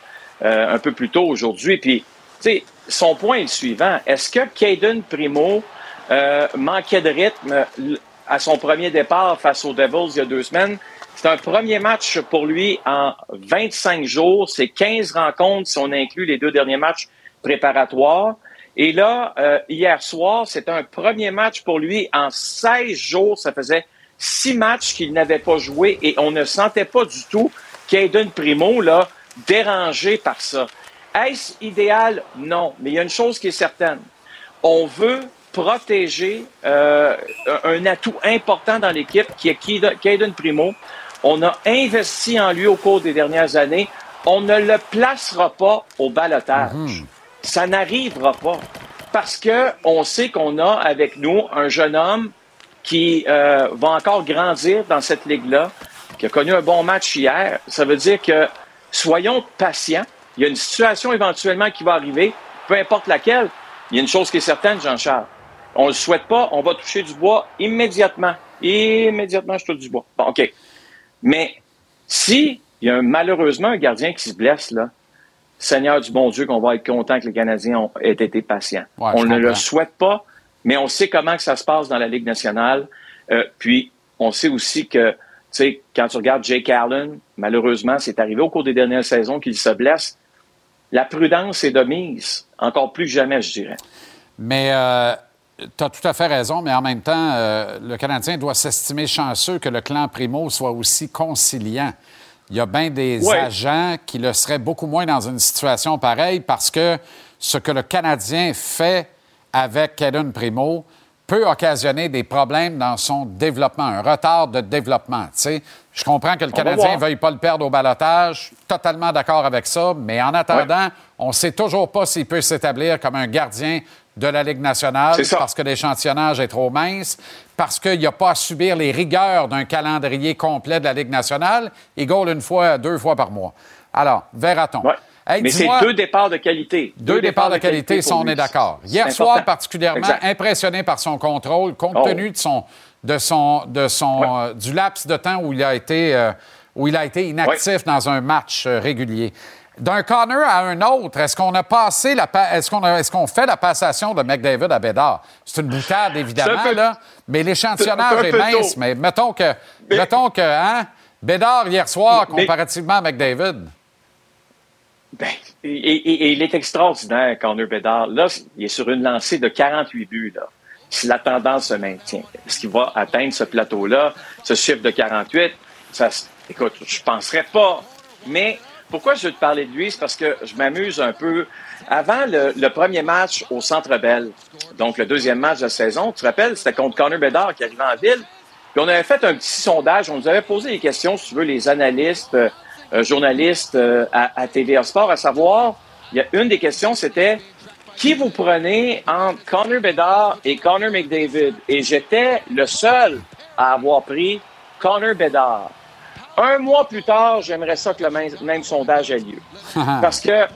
euh, un peu plus tôt aujourd'hui. Puis, tu sais, son point est le suivant. Est-ce que Caden Primo euh, manquait de rythme l- à son premier départ face aux Devils il y a deux semaines? C'est un premier match pour lui en 25 jours. C'est 15 rencontres si on inclut les deux derniers matchs préparatoires. Et là, euh, hier soir, c'était un premier match pour lui en 16 jours. Ça faisait six matchs qu'il n'avait pas joué et on ne sentait pas du tout Caden Primo, là, dérangé par ça. Est-ce idéal? Non. Mais il y a une chose qui est certaine. On veut protéger euh, un atout important dans l'équipe qui est Caden- Primo. On a investi en lui au cours des dernières années. On ne le placera pas au balotage. Ça n'arrivera pas. Parce que on sait qu'on a avec nous un jeune homme qui euh, va encore grandir dans cette ligue-là, qui a connu un bon match hier. Ça veut dire que soyons patients. Il y a une situation éventuellement qui va arriver, peu importe laquelle. Il y a une chose qui est certaine, Jean-Charles. On le souhaite pas, on va toucher du bois immédiatement. Immédiatement, je touche du bois. Bon, OK. Mais si il y a un- malheureusement un gardien qui se blesse, là, Seigneur du bon Dieu, qu'on va être content que les Canadiens ont, aient été patients. Ouais, on ne le souhaite pas, mais on sait comment que ça se passe dans la Ligue nationale. Euh, puis, on sait aussi que, tu sais, quand tu regardes Jake Allen, malheureusement, c'est arrivé au cours des dernières saisons qu'il se blesse. La prudence est de mise, encore plus que jamais, je dirais. Mais tu as tout à fait raison, mais en même temps, euh, le Canadien doit s'estimer chanceux que le clan Primo soit aussi conciliant. Il y a bien des Ouais. agents qui le seraient beaucoup moins dans une situation pareille parce que ce que le Canadien fait avec Caden Primo peut occasionner des problèmes dans son développement, un retard de développement. Je comprends que le On Canadien ne veuille pas le perdre au balotage. Totalement d'accord avec ça. Mais en attendant, on ne sait toujours pas s'il peut s'établir comme un gardien de la Ligue nationale parce que l'échantillonnage est trop mince, parce qu'il n'y a pas à subir les rigueurs d'un calendrier complet de la Ligue nationale. Il goal une fois, deux fois par mois. Alors, verra-t-on. Ouais. Hey, Mais c'est deux départs de qualité. deux départs de qualité, ça, on est d'accord. Hier soir, particulièrement, Exact. impressionné par son contrôle, compte Oh. tenu de son, de son, de son, euh, du laps de temps où il a été, euh, où il a été inactif dans un match euh, régulier. D'un corner à un autre, est-ce qu'on a passé la pa- est-ce qu'on a- est-ce qu'on fait la passation de McDavid à Bédard? C'est une boutade, évidemment, là, mais l'échantillonnage est mince. tôt. Mais mettons que, Mais- mettons que, hein, Bédard, hier soir, Mais- comparativement à McDavid. Ben, et, et- et il est extraordinaire, Connor Bedard. Là, il est sur une lancée de 48 buts. Là. Si la tendance se maintient, est-ce qu'il va atteindre ce plateau-là, ce chiffre de 48? Ça, écoute, je penserais pas. Mais pourquoi je te parler de lui? C'est parce que je m'amuse un peu. Avant le, premier match au Centre Bell, donc le deuxième match de la saison, tu te rappelles, c'était contre Connor Bedard qui arrivait en ville. Puis on avait fait un petit sondage, on nous avait posé des questions, si tu veux, les analystes, euh, journalistes euh, à, à Sport, à savoir, une des questions, c'était qui vous prenez entre Connor Bedard et Connor McDavid? Et j'étais le seul à avoir pris Connor Bedard. Un mois plus tard, j'aimerais ça que le même, même sondage ait lieu. [LAUGHS] Parce que, tu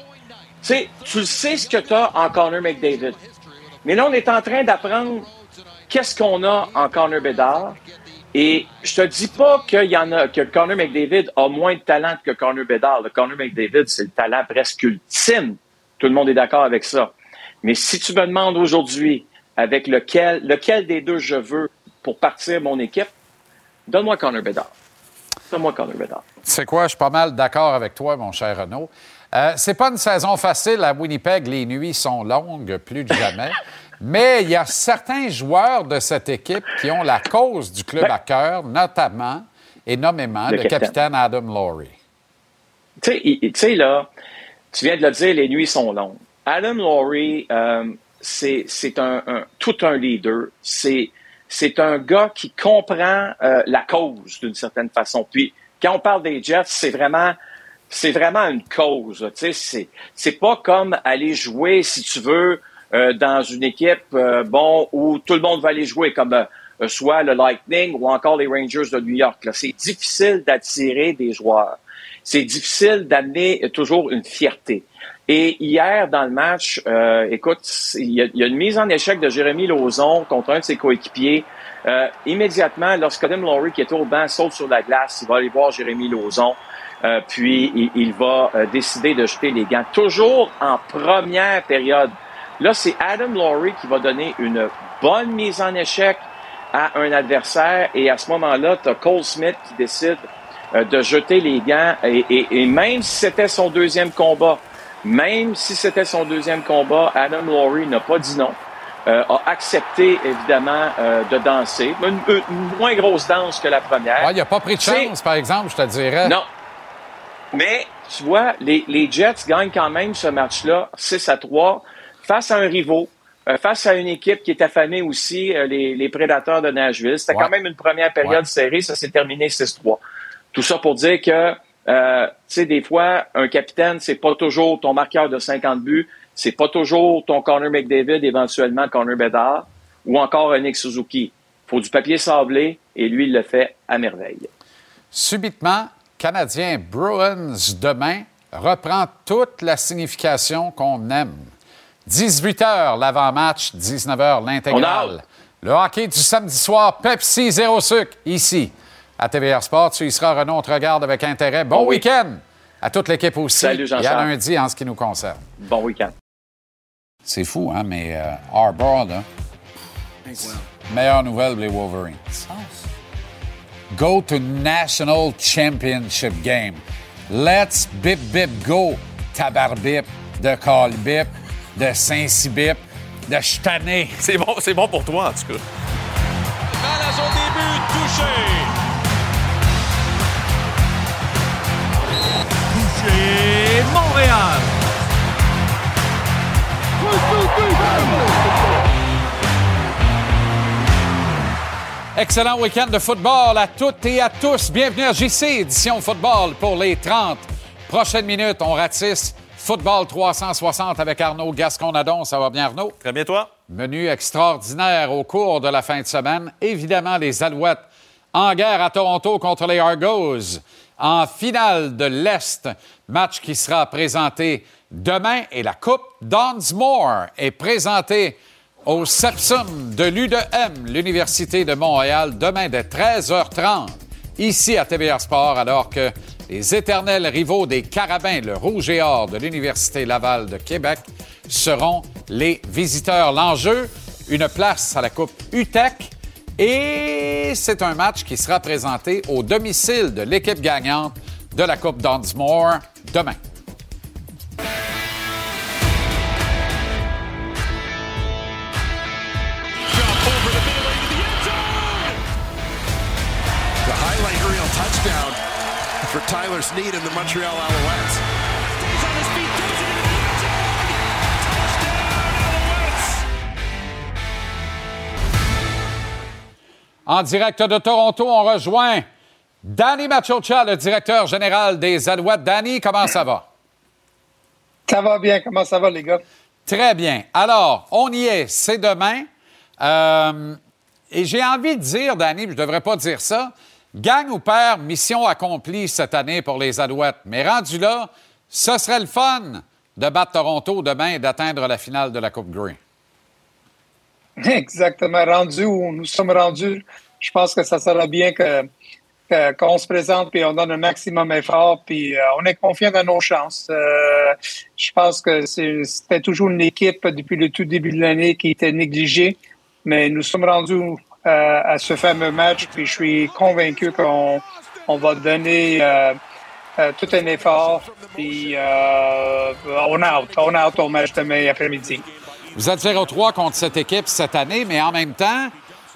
sais, tu le sais ce que tu as en Connor McDavid. Mais là, on est en train d'apprendre qu'est-ce qu'on a en Connor Bedard. Et je te dis pas qu'il y en a, que Connor McDavid a moins de talent que Connor Bedard. Le Connor McDavid, c'est le talent presque ultime. Tout le monde est d'accord avec ça. Mais si tu me demandes aujourd'hui, avec lequel, lequel des deux je veux pour partir mon équipe, donne-moi Connor Bedard. Donne-moi Connor Bedard. Sais quoi, je suis pas mal d'accord avec toi, mon cher Renaud. Euh, c'est pas une saison facile à Winnipeg. Les nuits sont longues, plus que jamais. [LAUGHS] Mais il y a certains joueurs de cette équipe qui ont la cause du club à cœur, notamment et nommément Le le, capitaine. capitaine Adam Laurie. Tu sais, là, tu viens de le dire, les nuits sont longues. Adam Laurie, euh, c'est c'est un, un- tout un leader. C'est c'est un gars qui comprend euh, la cause d'une certaine façon. Puis quand on parle des Jets, c'est vraiment c'est vraiment une cause. Tu sais, c'est pas comme aller jouer, si tu veux, euh, dans une équipe euh, bon où tout le monde va aller jouer, comme euh, soit le Lightning ou encore les Rangers de New York. C'est difficile d'attirer des joueurs. C'est difficile d'amener toujours une fierté. Et hier, dans le match, euh, écoute, il y, a, y a une mise en échec de Jérémy Lauzon contre un de ses coéquipiers. Euh, immédiatement, lorsque Adam Laurie, qui était au banc, saute sur la glace, il va aller voir Jérémy Lauzon. Euh, puis, il, il va euh, décider de jeter les gants. Toujours en première période. Là, c'est Adam Laurie qui va donner une bonne mise en échec à un adversaire. Et à ce moment-là, tu as Cole Smith qui décide euh, de jeter les gants. Et, et- et même si c'était son deuxième combat, même si c'était son deuxième combat, Adam Laurie n'a pas dit non. Euh, a accepté, évidemment, euh, de danser. Une, moins grosse danse que la première. Ah, il n'a pas pris de chance, par exemple, je te dirais. non. Mais, tu vois, les, les Jets gagnent quand même ce match-là 6 à 3 face à un rivaux, euh, face à une équipe qui est affamée aussi, les, les Prédateurs de Nashville. C'était Ouais. quand même une première période Ouais. serrée, ça s'est terminé 6-3. Tout ça pour dire que, euh, tu sais, des fois, un capitaine, c'est pas toujours ton marqueur de 50 buts, c'est pas toujours ton Connor McDavid, éventuellement Connor Bedard, ou encore un Nick Suzuki. faut du papier sablé, et lui, il le fait à merveille. Subitement, Canadien Bruins demain reprend toute la signification qu'on aime. 18 h l'avant-match, 19 h l'intégrale. Le hockey du samedi soir, Pepsi zéro sucre, ici, à TVR Sport. Tu y seras, Renaud, on te regarde avec intérêt. Bon week-end à toute l'équipe aussi. Salut, Et Jean-Charles. à lundi en ce qui nous concerne. Bon week-end. C'est fou, hein, mais euh, Harbour, là, meilleure nouvelle pour les Wolverines. Go to National Championship Game. Let's bip bip go, tabarbip, de Colbip, de Saint-Cybip, de Ch'tané. C'est bon, c'est bon pour toi, en tout cas. Balle à son début, touché. Montréal. Excellent week-end de football à toutes et à tous. Bienvenue à JC, édition football pour les 30 prochaines minutes. On ratisse Football 360 avec Arnaud Gasconadon. Ça va bien, Arnaud? Très bien, toi? Menu extraordinaire au cours de la fin de semaine. Évidemment, les Alouettes en guerre à Toronto contre les Argos en finale de l'Est. Match qui sera présenté demain et la Coupe Dunsmore est présentée au Sepsum de l'U2M, l'Université de Montréal, demain dès 13h30, ici à TVR Sport, alors que les éternels rivaux des Carabins, le Rouge et Or de l'Université Laval de Québec, seront les visiteurs. L'enjeu, une place à la Coupe UTEC et c'est un match qui sera présenté au domicile de l'équipe gagnante de la Coupe Dunsmore demain. Touchdown for Tyler Snead and the Montreal Alouettes. En direct de Toronto, on rejoint Danny Machocha, le directeur général des Alouettes. Danny, comment ça va? Ça va bien. Comment ça va, les gars? Très bien. Alors, on y est. C'est demain. Euh, et j'ai envie de dire, Danny, je ne devrais pas dire ça, gang ou père, mission accomplie cette année pour les Alouettes. Mais rendu là, ce serait le fun de battre Toronto demain et d'atteindre la finale de la Coupe Grey. [LAUGHS] Exactement. Rendu où nous sommes rendus, je pense que ça sera bien que qu'on se présente puis on donne un maximum effort puis euh, on est confiant dans nos chances. Euh, je pense que c'était toujours une équipe depuis le tout début de l'année qui était négligée, mais nous sommes rendus euh, à ce fameux match puis je suis convaincu qu'on on va donner euh, euh, tout un effort puis euh, on hâte, on hâte au match demain après-midi. Vous êtes 0-3 contre cette équipe cette année, mais en même temps,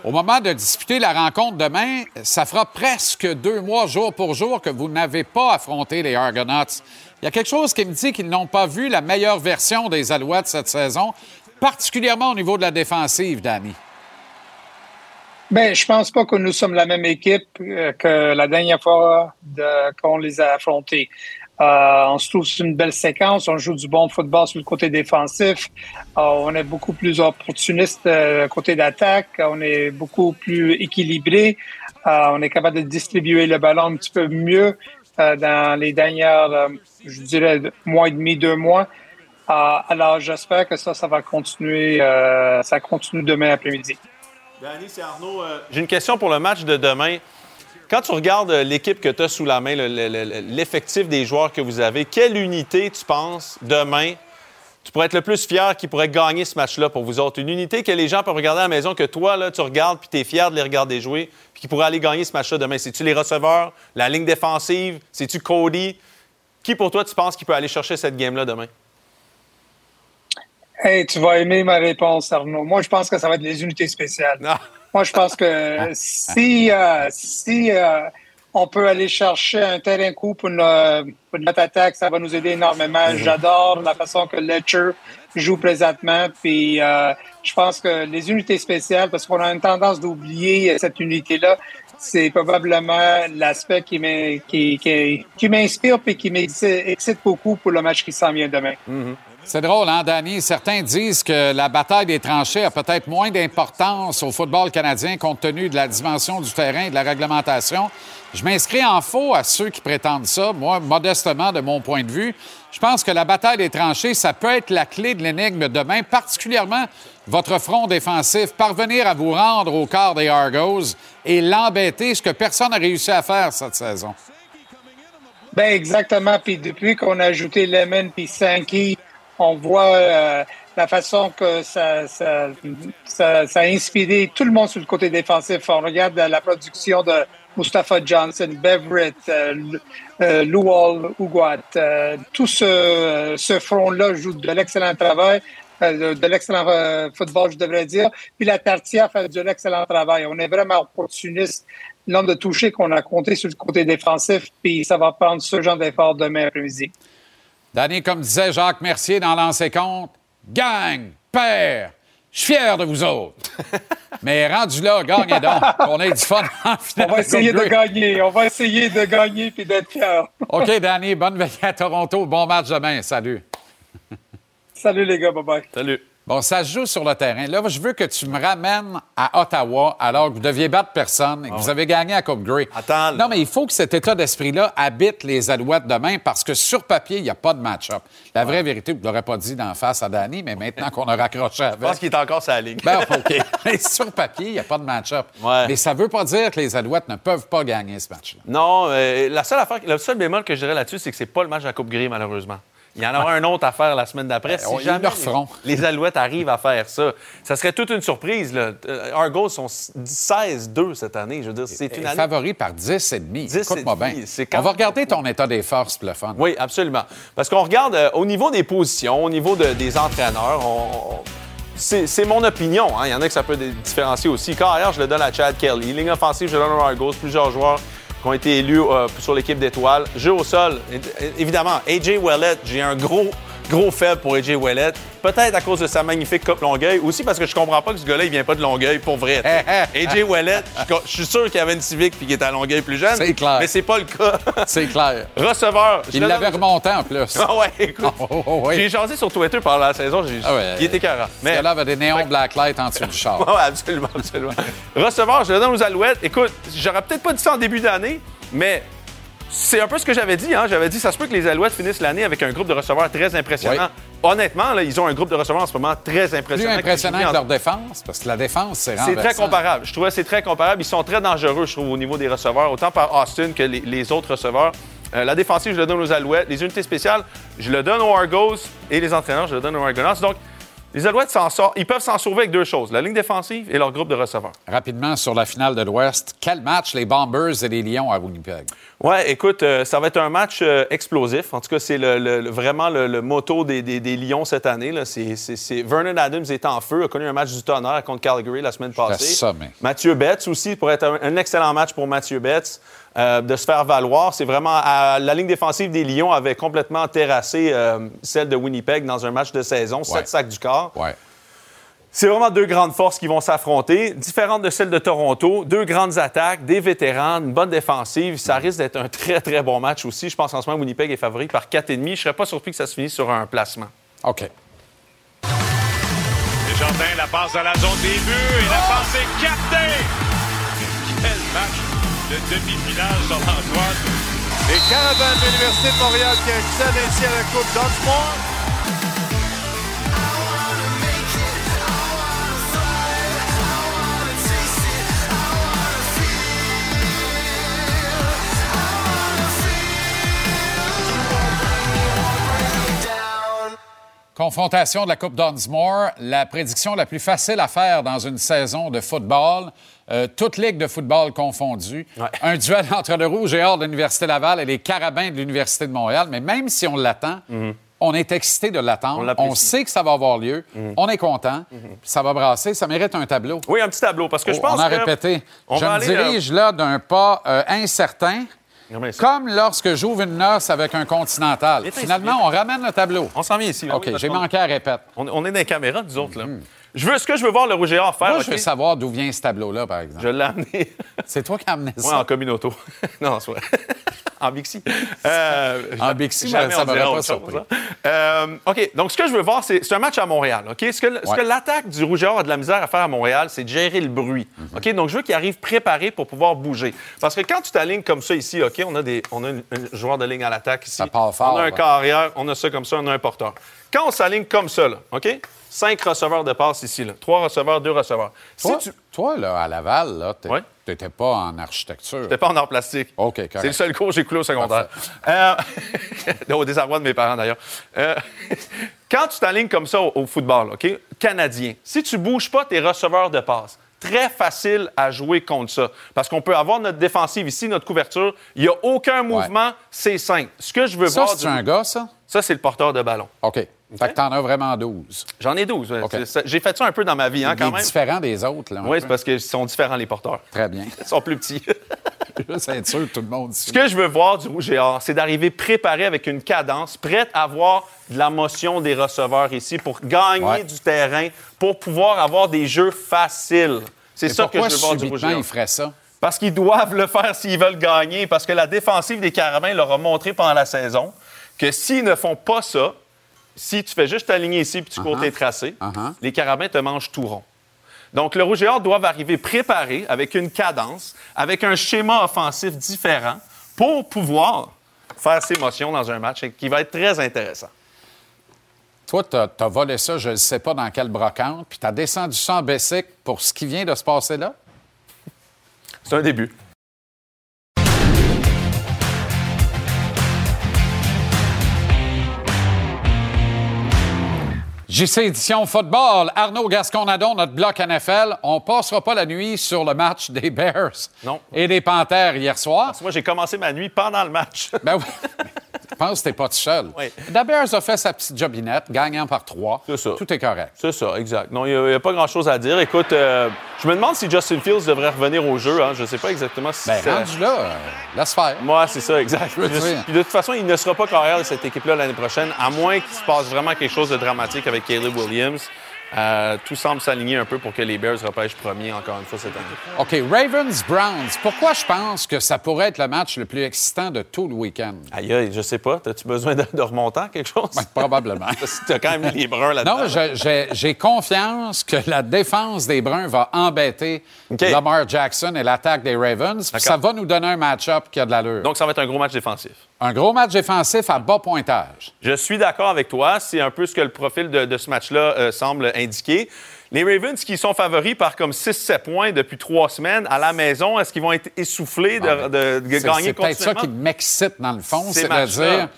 au moment de disputer la rencontre demain, ça fera presque deux mois, jour pour jour, que vous n'avez pas affronté les Argonauts. Il y a quelque chose qui me dit qu'ils n'ont pas vu la meilleure version des Alouettes cette saison, particulièrement au niveau de la défensive, Danny. Ben, je pense pas que nous sommes la même équipe euh, que la dernière fois qu'on les a affrontés. Euh, on se trouve sur une belle séquence, on joue du bon football sur le côté défensif, Euh, on est beaucoup plus opportuniste euh, côté d'attaque, on est beaucoup plus équilibré, on est capable de distribuer le ballon un petit peu mieux dans les dernières, je dirais, mois et demi, deux mois. Alors, j'espère que ça, ça va continuer, ça continue demain après-midi. Danny, c'est Arnaud. J'ai une question pour le match de demain. Quand tu regardes euh, l'équipe que tu as sous la main, le- le- le- l'effectif des joueurs que vous avez, quelle unité tu penses demain tu pourrais être le plus fier qui pourrait gagner ce match-là pour vous autres? Une unité que les gens peuvent regarder à la maison, que toi, là, tu regardes puis tu es fier de les regarder jouer, puis qui pourrait aller gagner ce match-là demain. C'est-tu les receveurs, la ligne défensive? C'est-tu Cody? Qui, pour toi, tu penses qui peut aller chercher cette game-là demain? Hey, tu vas aimer ma réponse, Arnaud. Moi, je pense que ça va être les unités spéciales. Moi, je pense que si, euh, si euh, on peut aller chercher un terrain coup pour, no- pour notre attaque, ça va nous aider énormément. J'adore la façon que Letcher joue présentement. Puis, euh, je pense que les unités spéciales, parce qu'on a une tendance d'oublier cette unité-là, c'est probablement l'aspect qui m'in- qui, qui, qui m'inspire et qui m'excite beaucoup pour le match qui s'en vient demain. C'est drôle, hein, Danny? Certains disent que la bataille des tranchées a peut-être moins d'importance au football canadien compte tenu de la dimension du terrain et de la réglementation. Je m'inscris en faux à ceux qui prétendent ça. Moi, modestement, de mon point de vue, je pense que la bataille des tranchées, ça peut être la clé de l'énigme demain, particulièrement votre front défensif. Parvenir à vous rendre au quart des Argos et l'embêter, ce que personne n'a réussi à faire cette saison. Ben exactement. Puis depuis qu'on a ajouté Lemon puis Sankey, on voit euh, la façon que ça, ça, ça, ça a inspiré tout le monde sur le côté défensif. On regarde la production de Mustafa Johnson, Beverett, euh, euh, Luol, Uguat. Euh, tout ce, ce front-là joue de l'excellent travail. euh, de l'excellent euh, football, je devrais dire. Puis la Tartia fait de l'excellent travail. On est vraiment opportuniste. Le nombre de touchés qu'on a compté sur le côté défensif, puis ça va prendre ce genre d'effort demain après-midi. Danny, comme disait Jacques Mercier dans Lancer Compte, gang, père, je suis fier de vous autres. [LAUGHS] Mais rendu là, gagnez donc. On a du fun en On finale. va essayer de gagner. On va essayer de gagner puis d'être fiers. OK, Danny, bonne veille à Toronto. Bon match demain. Salut. Salut les gars, bye bye. Salut. Bon, ça se joue sur le terrain. Là, je veux que tu me ramènes à Ottawa alors que vous deviez battre personne et que vous avez gagné à Coupe Grey. Attends. Non, mais il faut que cet état d'esprit-là habite les Alouettes demain parce que sur papier, il n'y a pas de match-up. La vraie vérité, vous ne l'aurez pas dit d'en face à Danny, mais maintenant qu'on a raccroché avec. Je pense qu'il est encore sur la ligne. Ben, [LAUGHS] OK. Mais sur papier, il n'y a pas de match-up. Ouais. Mais ça ne veut pas dire que les Alouettes ne peuvent pas gagner ce match-là. Non, euh, la seule affaire, le seul bémol que je dirais là-dessus, c'est que c'est pas le match la Coupe Gris, malheureusement. Il y en aura un autre à faire la semaine d'après. Si Ben, ils jamais. Les, les Alouettes arrivent à faire ça, ça serait toute une surprise. Là. Euh, Argos sont 16-2 cette année. Je veux dire, c'est une année. Favori par 10 et demi. 10 et Écoute-moi bien. quand On va regarder ton état des forces, le fun. Oui, absolument. Parce qu'on regarde euh, au niveau des positions, au niveau de- des entraîneurs, on- on- c'est mon opinion. hein. Il y en a que ça peut différencier aussi. Carrière, je le donne à Chad Kelly. Ligne offensive, je le donne aux Argos. Plusieurs joueurs qui ont été élus euh, sur l'équipe d'étoiles. Jeu au sol, évidemment. AJ Ouellet, j'ai un gros, gros faible pour AJ Ouellet. Peut-être à cause de sa magnifique coupe Longueuil. Aussi parce que je comprends pas que ce gars-là, il vient pas de Longueuil, pour vrai. AJ [LAUGHS] Ouellet, je je suis sûr qu'il y avait une Civic puis qu'il était à Longueuil plus jeune. C'est clair. Mais c'est pas le cas. [LAUGHS] C'est clair. Receveur. Il l'avait donne- remonté en plus. [LAUGHS] ah ouais, écoute. Oh, oh, oh, oui. J'ai jasé sur Twitter pendant la saison, j'ai Ah ouais. il était carré. Mais... Mais là avait des néons blacklight en dessous du char. Ouais, absolument, absolument. Receveur, je le donne aux Alouettes. Écoute, j'aurais peut-être pas dit ça en début d'année, mais C'est un peu ce que j'avais dit. Hein? J'avais dit, ça se peut que les Alouettes finissent l'année avec un groupe de receveurs très impressionnant. Honnêtement, là, ils ont un groupe de receveurs en ce moment très Plus impressionnant. impressionnant qui joue que en- leur défense, parce que la défense, c'est C'est très comparable. Je trouvais que c'est très comparable. Ils sont très dangereux, je trouve, au niveau des receveurs, autant par Austin que les, les autres receveurs. Euh, la défensive, je le donne aux Alouettes. Les unités spéciales, je le donne aux Argos. Et les entraîneurs, je le donne aux Argonauts. Donc, les Alouettes, s'en sortent- ils peuvent s'en sauver avec deux choses, la ligne défensive et leur groupe de receveurs. Rapidement sur la finale de l'Ouest, quel match les Bombers et les Lions à Winnipeg? Ouais, écoute, euh, ça va être un match euh, explosif. En tout cas, c'est le- le- le- vraiment le, le motto des, des- des Lions cette année. là. Vernon Adams est en feu, a connu un match du tonnerre contre Calgary la semaine passée. ça, mais- Mathieu Betts aussi pourrait être un, un excellent match pour Mathieu Betts euh, de se faire valoir. C'est vraiment à- la ligne défensive des Lions avait complètement terrassé euh, celle de Winnipeg dans un match de saison, sept sacs du corps. Ouais. C'est vraiment deux grandes forces qui vont s'affronter, différentes de celles de Toronto. Deux grandes attaques, des vétérans, une bonne défensive. Ça risque d'être un très, très bon match aussi. Je pense en ce moment, Winnipeg est favori par 4,5. Je ne serais pas surpris que ça se finisse sur un placement. OK. Desjardins, la passe dans la zone des buts et la passe est captée. Quel match de demi-finale sur l'Antoine. Les Caravans de l'Université de Montréal qui accèdent ainsi à la Coupe Dunsmore. Confrontation de la Coupe Dunsmore, la prédiction la plus facile à faire dans une saison de football, euh, toute ligue de football confondue. Un duel entre le Rouge et Or de l'Université Laval et les Carabins de l'Université de Montréal. Mais même si on l'attend, on est excité de l'attendre. On, sait que ça va avoir lieu. On est content. Ça va brasser. Ça mérite un tableau. Oui, un petit tableau, parce que je pense on a que- répété. On Je me aller, euh, dirige là d'un pas euh, incertain. Comme lorsque j'ouvre une noce avec un continental. Finalement, on ramène le tableau. On s'en vient ici. là, OK, oui, j'ai manqué à répète. On, on est dans les caméras, nous autres. Là. Je veux, ce que je veux voir le Rouge et Or faire. Moi, je veux savoir d'où vient ce tableau-là, par exemple. Je l'ai amené. [LAUGHS] C'est toi qui as amené ça? en communauto. [LAUGHS] non, c'est vrai. [LAUGHS] en Bixi. Euh, En Bixi, jamais ça m'aurait pas chose, surpris. hein. Euh, OK, donc ce que je veux voir, c'est un match à Montréal. OK? Ce que, Ouais. l'attaque du Rouge et Or a de la misère à faire à Montréal, c'est de gérer le bruit. Mhm. OK? Donc je veux qu'il arrive préparé pour pouvoir bouger. Parce que quand tu t'alignes comme ça ici, OK, on a, des, on a un, joueur de ligne à l'attaque ici. Ça part fort, on a un carrière, on a ça comme ça, on a un porteur. Quand on s'aligne comme ça, là, OK? Cinq receveurs de passe ici, là. Trois receveurs, deux receveurs. Si Toi, tu toi, là, à Laval, là, t'es- t'étais pas en architecture. T'es pas en art plastique. OK, correct. C'est le seul cours que j'ai coulé au secondaire. Euh, [LAUGHS] au désarroi de mes parents, d'ailleurs. Euh, [LAUGHS] quand tu t'alignes comme ça au, football, OK, canadien, si tu bouges pas tes receveurs de passe, très facile à jouer contre ça. Parce qu'on peut avoir notre défensive ici, notre couverture, il n'y a aucun mouvement, c'est simple. Ce que je veux Ça, voir... c'est un gars, ça? Ça, c'est le porteur de ballon. OK. Fait que t'en as vraiment 12. J'en ai 12. ouais. OK. C'est ça. J'ai fait ça un peu dans ma vie, hein, Il quand est même. différent des autres, là. un Oui, peu. c'est parce qu'ils sont différents, les porteurs. Très bien. [LAUGHS] Ils sont plus petits. [LAUGHS] Juste être sûr que tout le monde Ce que je veux voir du Rouge et Or, c'est d'arriver préparé avec une cadence, prête à avoir de la motion des receveurs ici pour gagner Ouais. du terrain, pour pouvoir avoir des jeux faciles. C'est Mais ça que pourquoi je veux voir du Rouge et subitement Or. il ferait ça? Parce qu'ils doivent le faire s'ils veulent gagner, parce que la défensive des Carabins leur a montré pendant la saison que s'ils ne font pas ça, si tu fais juste t'aligner ici puis tu cours tes tracés, Uh-huh. les Carabins te mangent tout rond. Donc, le Rouge et Or doivent arriver préparés avec une cadence, avec un schéma offensif différent pour pouvoir faire ces motions dans un match qui va être très intéressant. Toi, t'as as volé ça, je ne sais pas dans quelle brocante, puis t'as descendu ça en Bessic pour ce qui vient de se passer là? C'est un début. JC Édition Football, Arnaud Gasconadon, notre bloc NFL. On passera pas la nuit sur le match des Bears Non. et des Panthères hier soir. Parce que moi, j'ai commencé ma nuit pendant le match. Ben oui. [LAUGHS] Pense que t'es pas tout seul. Oui. Bears a fait sa petite jobinette, gagnant par trois. C'est ça. Tout est correct. C'est ça, exact. Non, il n'y a, pas grand-chose à dire. Écoute, euh, je me demande si Justin Fields devrait revenir au jeu. Hein. Je ne sais pas exactement si Ben, c'est- rendu là, euh, laisse faire. Moi, c'est ça, exact. puis de toute façon, il ne sera pas carrière de cette équipe-là l'année prochaine, à moins qu'il se passe vraiment quelque chose de dramatique avec Caleb Williams. Euh, tout semble s'aligner un peu pour que les Bears repêchent premier encore une fois cette année. OK, Ravens-Browns. Pourquoi je pense que ça pourrait être le match le plus excitant de tout le week-end? Aïe, aïe, je sais pas. As-tu besoin de, de remontant, quelque chose? Ben, probablement. [LAUGHS] tu as quand même les Bruns là-dedans. Non, j'ai confiance que la défense des Bruns va embêter Lamar Jackson et l'attaque des Ravens. Ça va nous donner un match-up qui a de l'allure. Donc, ça va être un gros match défensif. Un gros match défensif à bas pointage. Je suis d'accord avec toi. C'est un peu ce que le profil de, de ce match-là euh, semble indiquer. Les Ravens qui sont favoris par comme 6-7 points depuis trois semaines à la maison, est-ce qu'ils vont être essoufflés de, de- de Ah, C'est- gagner C'est peut-être ça qui m'excite dans le fond, Ces c'est-à-dire.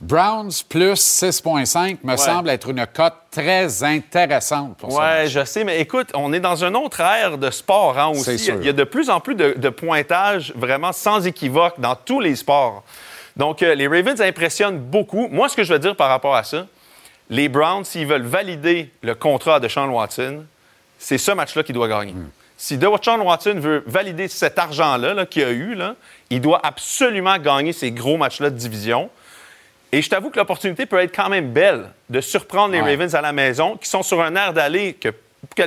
Browns plus 6,5 me Ouais. semble être une cote très intéressante pour. Ouais, je sais, mais écoute, on est dans une autre ère de sport hein, aussi. Il y a de plus en plus de, de pointages vraiment sans équivoque dans tous les sports. Donc, euh, les Ravens impressionnent beaucoup. Moi, ce que je veux dire par rapport à ça, les Browns, s'ils veulent valider le contrat de Sean Watson, c'est ce match-là qu'il doit gagner. Hmm. Si Sean Watson veut valider cet argent-là là, qu'il a eu, là, il doit absolument gagner ces gros matchs-là de division. Et je t'avoue que l'opportunité peut être quand même belle de surprendre les Ouais. Ravens à la maison, qui sont sur un air d'aller que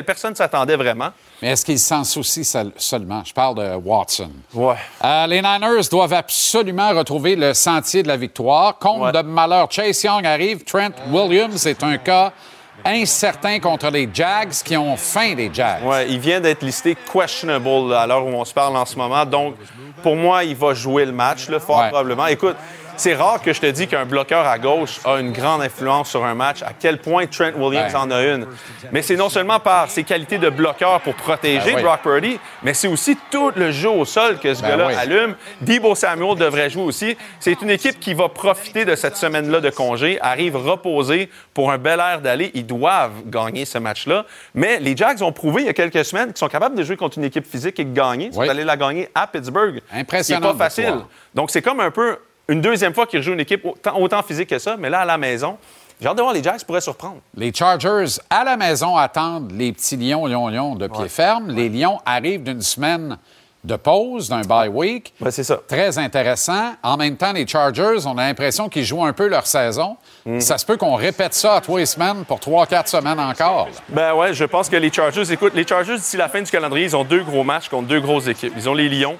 personne ne s'attendait vraiment. Mais est-ce qu'ils s'en soucient seul- seulement? Je parle de Watson. Ouais. Euh, les Niners doivent absolument retrouver le sentier de la victoire. Compte de malheur, Chase Young arrive. Trent Williams est un cas incertain contre les Jags qui ont faim des Jags. Ouais, il vient d'être listé questionable à l'heure où on se parle en ce moment. Donc, pour moi, il va jouer le match, là, fort Ouais. probablement. Écoute, c'est rare que je te dis qu'un bloqueur à gauche a une grande influence sur un match. À quel point Trent Williams Ouais. en a une. Mais c'est non seulement par ses qualités de bloqueur pour protéger Ben oui. Brock Purdy, mais c'est aussi tout le jeu au sol que ce Ben gars-là oui. allume. Debo Samuel devrait jouer aussi. C'est une équipe qui va profiter de cette semaine-là de congé, arrive reposée pour un bel air d'aller. Ils doivent gagner ce match-là. Mais les Jags ont prouvé il y a quelques semaines qu'ils sont capables de jouer contre une équipe physique et de gagner. Ils sont Oui. allés la gagner à Pittsburgh. Impressionnante C'est pas facile. Donc, c'est comme un peu une deuxième fois qu'ils rejouent une équipe autant, physique que ça, mais là, à la maison, j'ai hâte de voir les Jags pourraient surprendre. Les Chargers, à la maison, attendent les petits lions, lions, lions de pied ferme. Les lions arrivent d'une semaine de pause, d'un bye week. c'est ça. Très intéressant. En même temps, les Chargers, on a l'impression qu'ils jouent un peu leur saison. Mm. Ça se peut qu'on répète ça à trois semaines pour trois, quatre semaines encore. Ben ouais, je pense que les Chargers, écoute, les Chargers, d'ici la fin du calendrier, ils ont deux gros matchs contre deux grosses équipes. Ils ont les Lions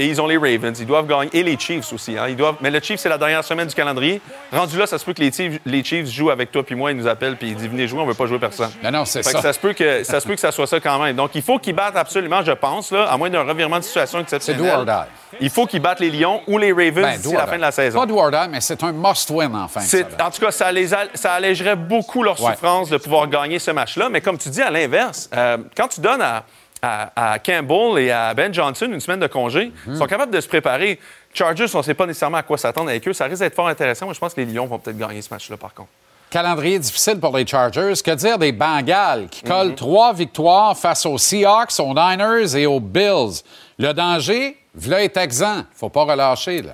et ils ont les Ravens. Ils doivent gagner. Et les Chiefs aussi. hein. Ils doivent... Mais le Chiefs, c'est la dernière semaine du calendrier. Rendu là, ça se peut que les Chiefs, les Chiefs jouent avec toi puis moi, ils nous appellent puis ils disent venez jouer, on veut pas jouer personne. Non, non, c'est Fait que ça. ça. se peut que ça se peut que ça soit ça quand même. Donc, il faut qu'ils battent absolument, je pense, là, à moins d'un revirement de situation C'est exceptionnel. do or die. Il faut qu'ils battent les Lions ou les Ravens Ben, d'ici la fin de la saison. Pas do or die, mais c'est un must-win en fin de C'est- semaine. En tout cas, ça, les a- ça allégerait beaucoup leur Ouais. souffrance de pouvoir gagner ce match-là. Mais comme tu dis, à l'inverse, euh, quand tu donnes à, à- à Campbell et à Ben Johnson une semaine de congé, Mhm. ils sont capables de se préparer. Chargers, on ne sait pas nécessairement à quoi s'attendre avec eux. Ça risque d'être fort intéressant. Moi, je pense que les Lions vont peut-être gagner ce match-là, par contre. Calendrier difficile pour les Chargers. Que dire des Bengals qui Mhm. collent trois victoires face aux Seahawks, aux Niners et aux Bills? Le danger, v'là est exempt. Faut pas relâcher, là.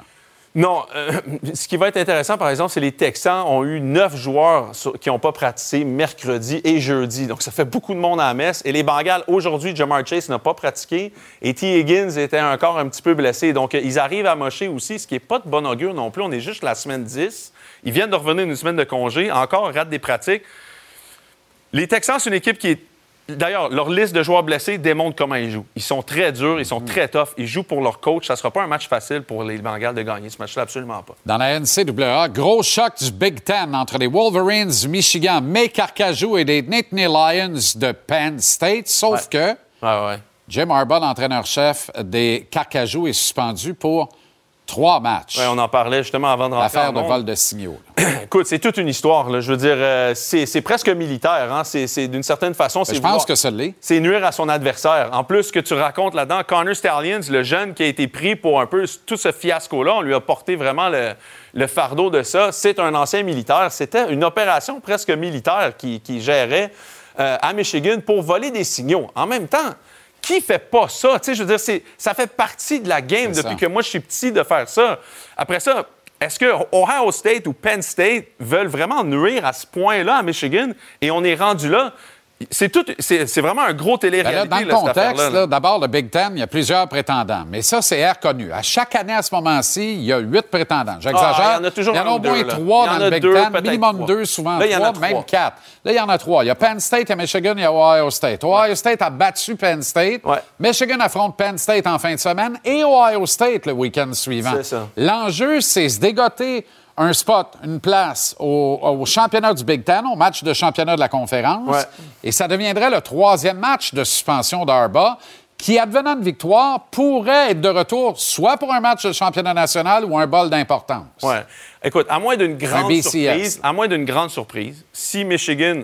Non, euh, [LAUGHS] ce qui va être intéressant, par exemple, c'est les Texans ont eu neuf joueurs qui n'ont pas pratiqué mercredi et jeudi. Donc, ça fait beaucoup de monde à la messe. Et les Bengals, aujourd'hui, Jamar Chase n'a pas pratiqué et T. Higgins était encore un petit peu blessé. Donc, euh, ils arrivent à mocher aussi, ce qui n'est pas de bon augure non plus. On est juste la semaine 10. Ils viennent de revenir une semaine de congé, encore ratent des pratiques. Les Texans, c'est une équipe qui est. D'ailleurs, leur liste de joueurs blessés démontre comment ils jouent. Ils sont très durs, ils sont très tough, ils jouent pour leur coach. Ça ne sera pas un match facile pour les Bengals de gagner ce match-là, absolument pas. Dans la NCAA, gros choc du Big Ten entre les Wolverines du Michigan, May Carcajou et les Nittany Lions de Penn State. Sauf que Jim Harbaugh, l'entraîneur-chef des Carcajou, est suspendu pour trois matchs. Ouais, on en parlait justement avant de rentrer Affaire en de vol de signaux. [CLEARS THROAT] Écoute, c'est toute une histoire. là. Je veux dire, euh, c'est presque militaire. Hein? C'est d'une certaine façon. c'est Ben, je pense vouloir- que ça l'est. C'est nuire à son adversaire. En plus, ce que tu racontes là-dedans, Connor Stallions, le jeune qui a été pris pour un peu tout ce fiasco-là, on lui a porté vraiment le, le fardeau de ça. C'est un ancien militaire. C'était une opération presque militaire qui, qui gérait euh, à Michigan pour voler des signaux. En même temps, qui fait pas ça? Tu sais, je veux dire, c'est- ça fait partie de la game depuis ça. que moi, je suis petit de faire ça. Après ça, est-ce que Ohio State ou Penn State veulent vraiment nuire à ce point-là à Michigan? Et on est rendu là? C'est tout, c'est vraiment un gros Ben télé-réalité. dans le contexte, d'abord, le Big Ten, il y a plusieurs prétendants. Mais ça, c'est reconnu. À chaque année, à ce moment-ci, il y a huit prétendants. J'exagère. Ah, il y en a toujours Il y en a un au moins trois dans le Big Ten. Minimum deux, souvent trois, même quatre. Là, il y en a trois. Il y a Penn State, il y a Michigan, il y a Ohio State. Ohio State a battu Penn State. Michigan affronte Penn State en fin de semaine et Ohio State le week-end suivant. C'est ça. L'enjeu, c'est se dégoter un spot, une place au, au championnat du Big Ten, au match de championnat de la conférence. Ouais. Et ça deviendrait le troisième match de suspension d'Arba, qui, advenant de victoire, pourrait être de retour soit pour un match de championnat national ou un bol d'importance. Ouais. Écoute, à moins d'une grande surprise, à moins d'une grande surprise, si Michigan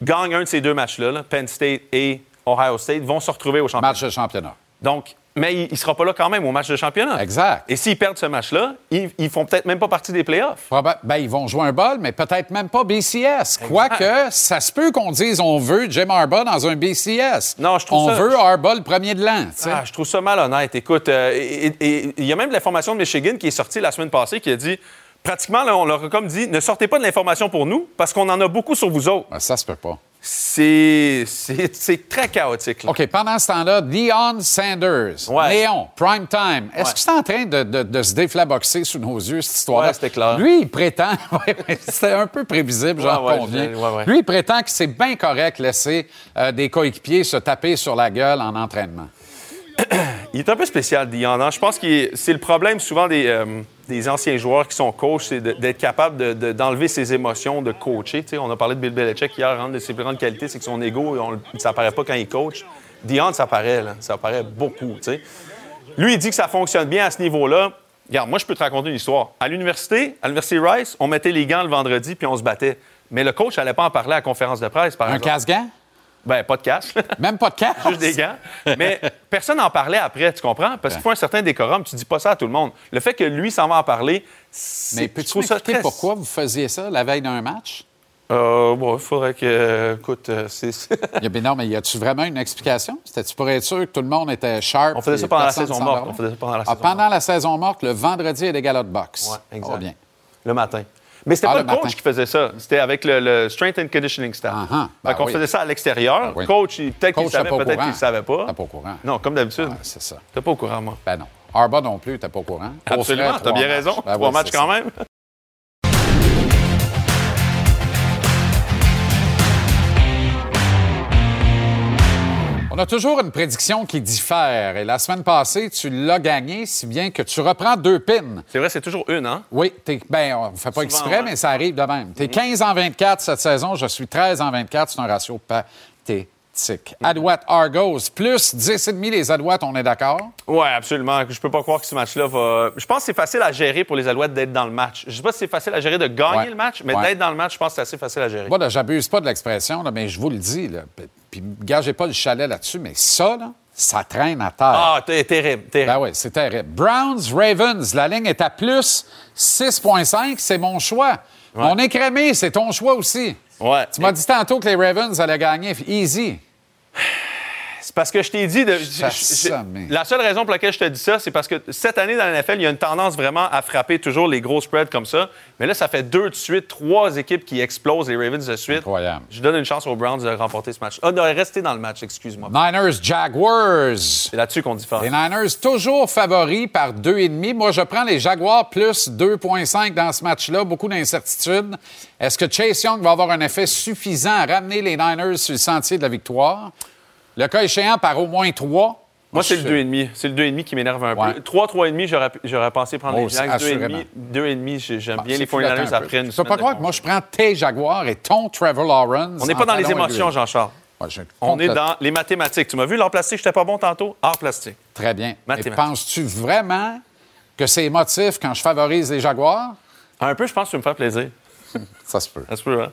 gagne un de ces deux matchs-là, là, Penn State et Ohio State vont se retrouver au championnat. Match de championnat. Donc, mais il ne sera pas là quand même au match de championnat. Exact. Et s'ils perdent ce match-là, ils, ils font peut-être même pas partie des playoffs. Proba- ben, ils vont jouer un bol, mais peut-être même pas BCS. Quoique, ça se peut qu'on dise on veut Jim Harbaugh dans un BCS. Non, je trouve on ça- veut Harbaugh le premier de l'an. Ah, je trouve ça malhonnête. Écoute, euh, il y a même l'information de Michigan qui est sortie la semaine passée qui a dit pratiquement, là, on leur a comme dit ne sortez pas de l'information pour nous parce qu'on en a beaucoup sur vous autres. Ben, ça se peut pas. C'est très chaotique. là. OK, pendant ce temps-là, Dion Sanders, Ouais. Léon, prime time. Est-ce Ouais. que c'est en train de, de- de se déflaboxer sous nos yeux, cette histoire-là? Ouais, c'était clair. Lui, il prétend, [LAUGHS] c'était un peu prévisible, j'en conviens. Lui, il prétend que c'est bien correct laisser euh, des coéquipiers se taper sur la gueule en entraînement. Il est un peu spécial, Dion. hein. Je pense que c'est le problème souvent des, euh, des anciens joueurs qui sont coachs, c'est d'être capable de- de- d'enlever ses émotions, de coacher. Tu sais, on a parlé de Bill Belichick hier, une de ses plus grandes qualités, c'est que son ego, on- ça apparaît pas quand il coach. Dion, ça apparaît, là. ça apparaît beaucoup. tu sais. Lui, il dit que ça fonctionne bien à ce niveau-là. Regarde, moi, je peux te raconter une histoire. À l'université, à l'université Rice, on mettait les gants le vendredi puis on se battait. Mais le coach n'allait pas en parler à la conférence de presse, par Un exemple. casse-gant? Ben, pas de casse. [LAUGHS] Même pas de casse? Juste des gants. Mais personne n'en parlait après, tu comprends? Parce qu'il faut un certain décorum. Tu dis pas ça à tout le monde. Le fait que lui s'en va en parler, c'est- Mais peux-tu m'expliquer pourquoi vous faisiez ça la veille d'un match? Euh, bon, il faudrait que... euh, écoute, euh, c'est... Ben [LAUGHS] non, mais y a-tu vraiment une explication? C'était-tu pour être sûr que tout le monde était sharp? On faisait ça pendant la saison morte. On faisait ça pendant la Ah, saison pendant la saison morte, le vendredi, il y a des galas de boxe. Ouais, exact. Oh, bien. Le matin. Mais c'était Ah, pas le le coach qui faisait ça. C'était avec le, le strength and conditioning staff. Ah, ben Fait qu'on oui. faisait ça à l'extérieur. Ben oui. Coach, il- peut-être qu'il savait, peut-être qu'il savait pas. T'es pas au courant. Non, comme d'habitude. c'est ça. T'es pas au courant, moi. Ben non. Arba non plus, t'es pas au courant. Absolument, t'as bien matchs. raison. Ben Trois oui, matchs quand ça. même. On a toujours une prédiction qui diffère. Et la semaine passée, tu l'as gagné, si bien que tu reprends deux pins. C'est vrai, c'est toujours une, hein? Oui, t'es, ben, on ne fait pas Souvent, exprès. Mhm. mais ça arrive de même. Tu es 15 en 24 cette saison, je suis 13 en 24. C'est un ratio pathétique. Mhm. Adouat Argos, plus 10,5 les Adouats, on est d'accord? Oui, absolument. Je peux pas croire que ce match-là va. Je pense que c'est facile à gérer pour les Alouettes d'être dans le match. Je sais pas si c'est facile à gérer de gagner Ouais. le match, mais Ouais. d'être dans le match, je pense que c'est assez facile à gérer. Là, j'abuse pas de l'expression, mais je vous le dis, là, puis- gagez pas le chalet là-dessus, mais ça, là, ça traîne à terre. Ah, t'es terrible, terrible. Ben oui, c'est terrible. Browns, Ravens, la ligne est à plus 6,5, c'est mon choix. Mon écrémé, c'est ton choix aussi. Ouais. Tu m'as dit tantôt que les Ravens allaient gagner easy. C'est parce que je t'ai dit de. Je- je- La seule raison pour laquelle je te dis ça, c'est parce que cette année dans la NFL, il y a une tendance vraiment à frapper toujours les gros spreads comme ça. Mais là, ça fait deux de suite, trois équipes qui explosent les Ravens de suite. Incroyable. Je donne une chance aux Browns de remporter ce match. Ah, de rester dans le match, excuse-moi. Niners, Jaguars. C'est là-dessus qu'on diffère. Les Niners, toujours favoris par 2,5. Moi, je prends les Jaguars plus 2,5 dans ce match-là. Beaucoup d'incertitudes. Est-ce que Chase Young va avoir un effet suffisant à ramener les Niners sur le sentier de la victoire? Le cas échéant par au moins 3. Moi, c'est le 2,5. C'est le 2,5 qui m'énerve un Ouais. peu. 3, 3,5, j'aurais, j'aurais pensé prendre Oh, les Jags. assurément. 2,5, 2,5, j'ai- j'aime bien C'est les filotant 49ers un peu. après une Tu peux pas croire que moi, je prends tes Jaguars et ton Trevor Lawrence. On n'est pas dans les émotions. Jean-Charles. Ouais, je On est dans les mathématiques. Tu m'as vu l'art plastique, j'étais pas bon tantôt? Art plastique. Très bien. Mathématiques. penses-tu vraiment que c'est émotif quand je favorise les Jaguars? Un peu, je pense que tu me faire plaisir. [LAUGHS] Ça se peut. Ça se peut, hein?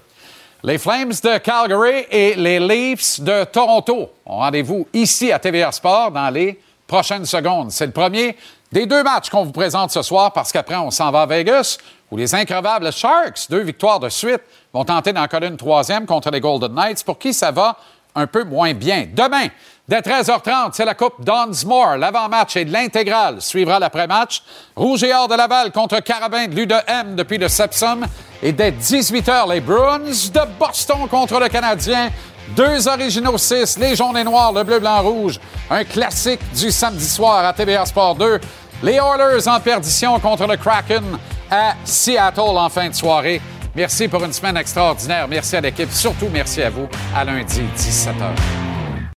Les Flames de Calgary et les Leafs de Toronto ont rendez-vous ici à TVA Sport dans les prochaines secondes. C'est le premier des deux matchs qu'on vous présente ce soir parce qu'après, on s'en va à Vegas où les increvables Sharks, deux victoires de suite, vont tenter d'en une troisième contre les Golden Knights pour qui ça va un peu moins bien. Demain, dès 13h30, c'est la Coupe Dunsmore. L'avant-match et l'intégrale suivra l'après-match. Rouge et Or de Laval contre Carabin de l'U2M depuis le Sepsum. Et dès 18h, les Bruins de Boston contre le Canadien Deux originaux 6, les jaunes et noirs, le bleu, blanc, rouge. Un classique du samedi soir à TVA Sport 2. Les Oilers en perdition contre le Kraken à Seattle en fin de soirée. Merci pour une semaine extraordinaire. Merci à l'équipe. Surtout merci à vous. À lundi, 17h.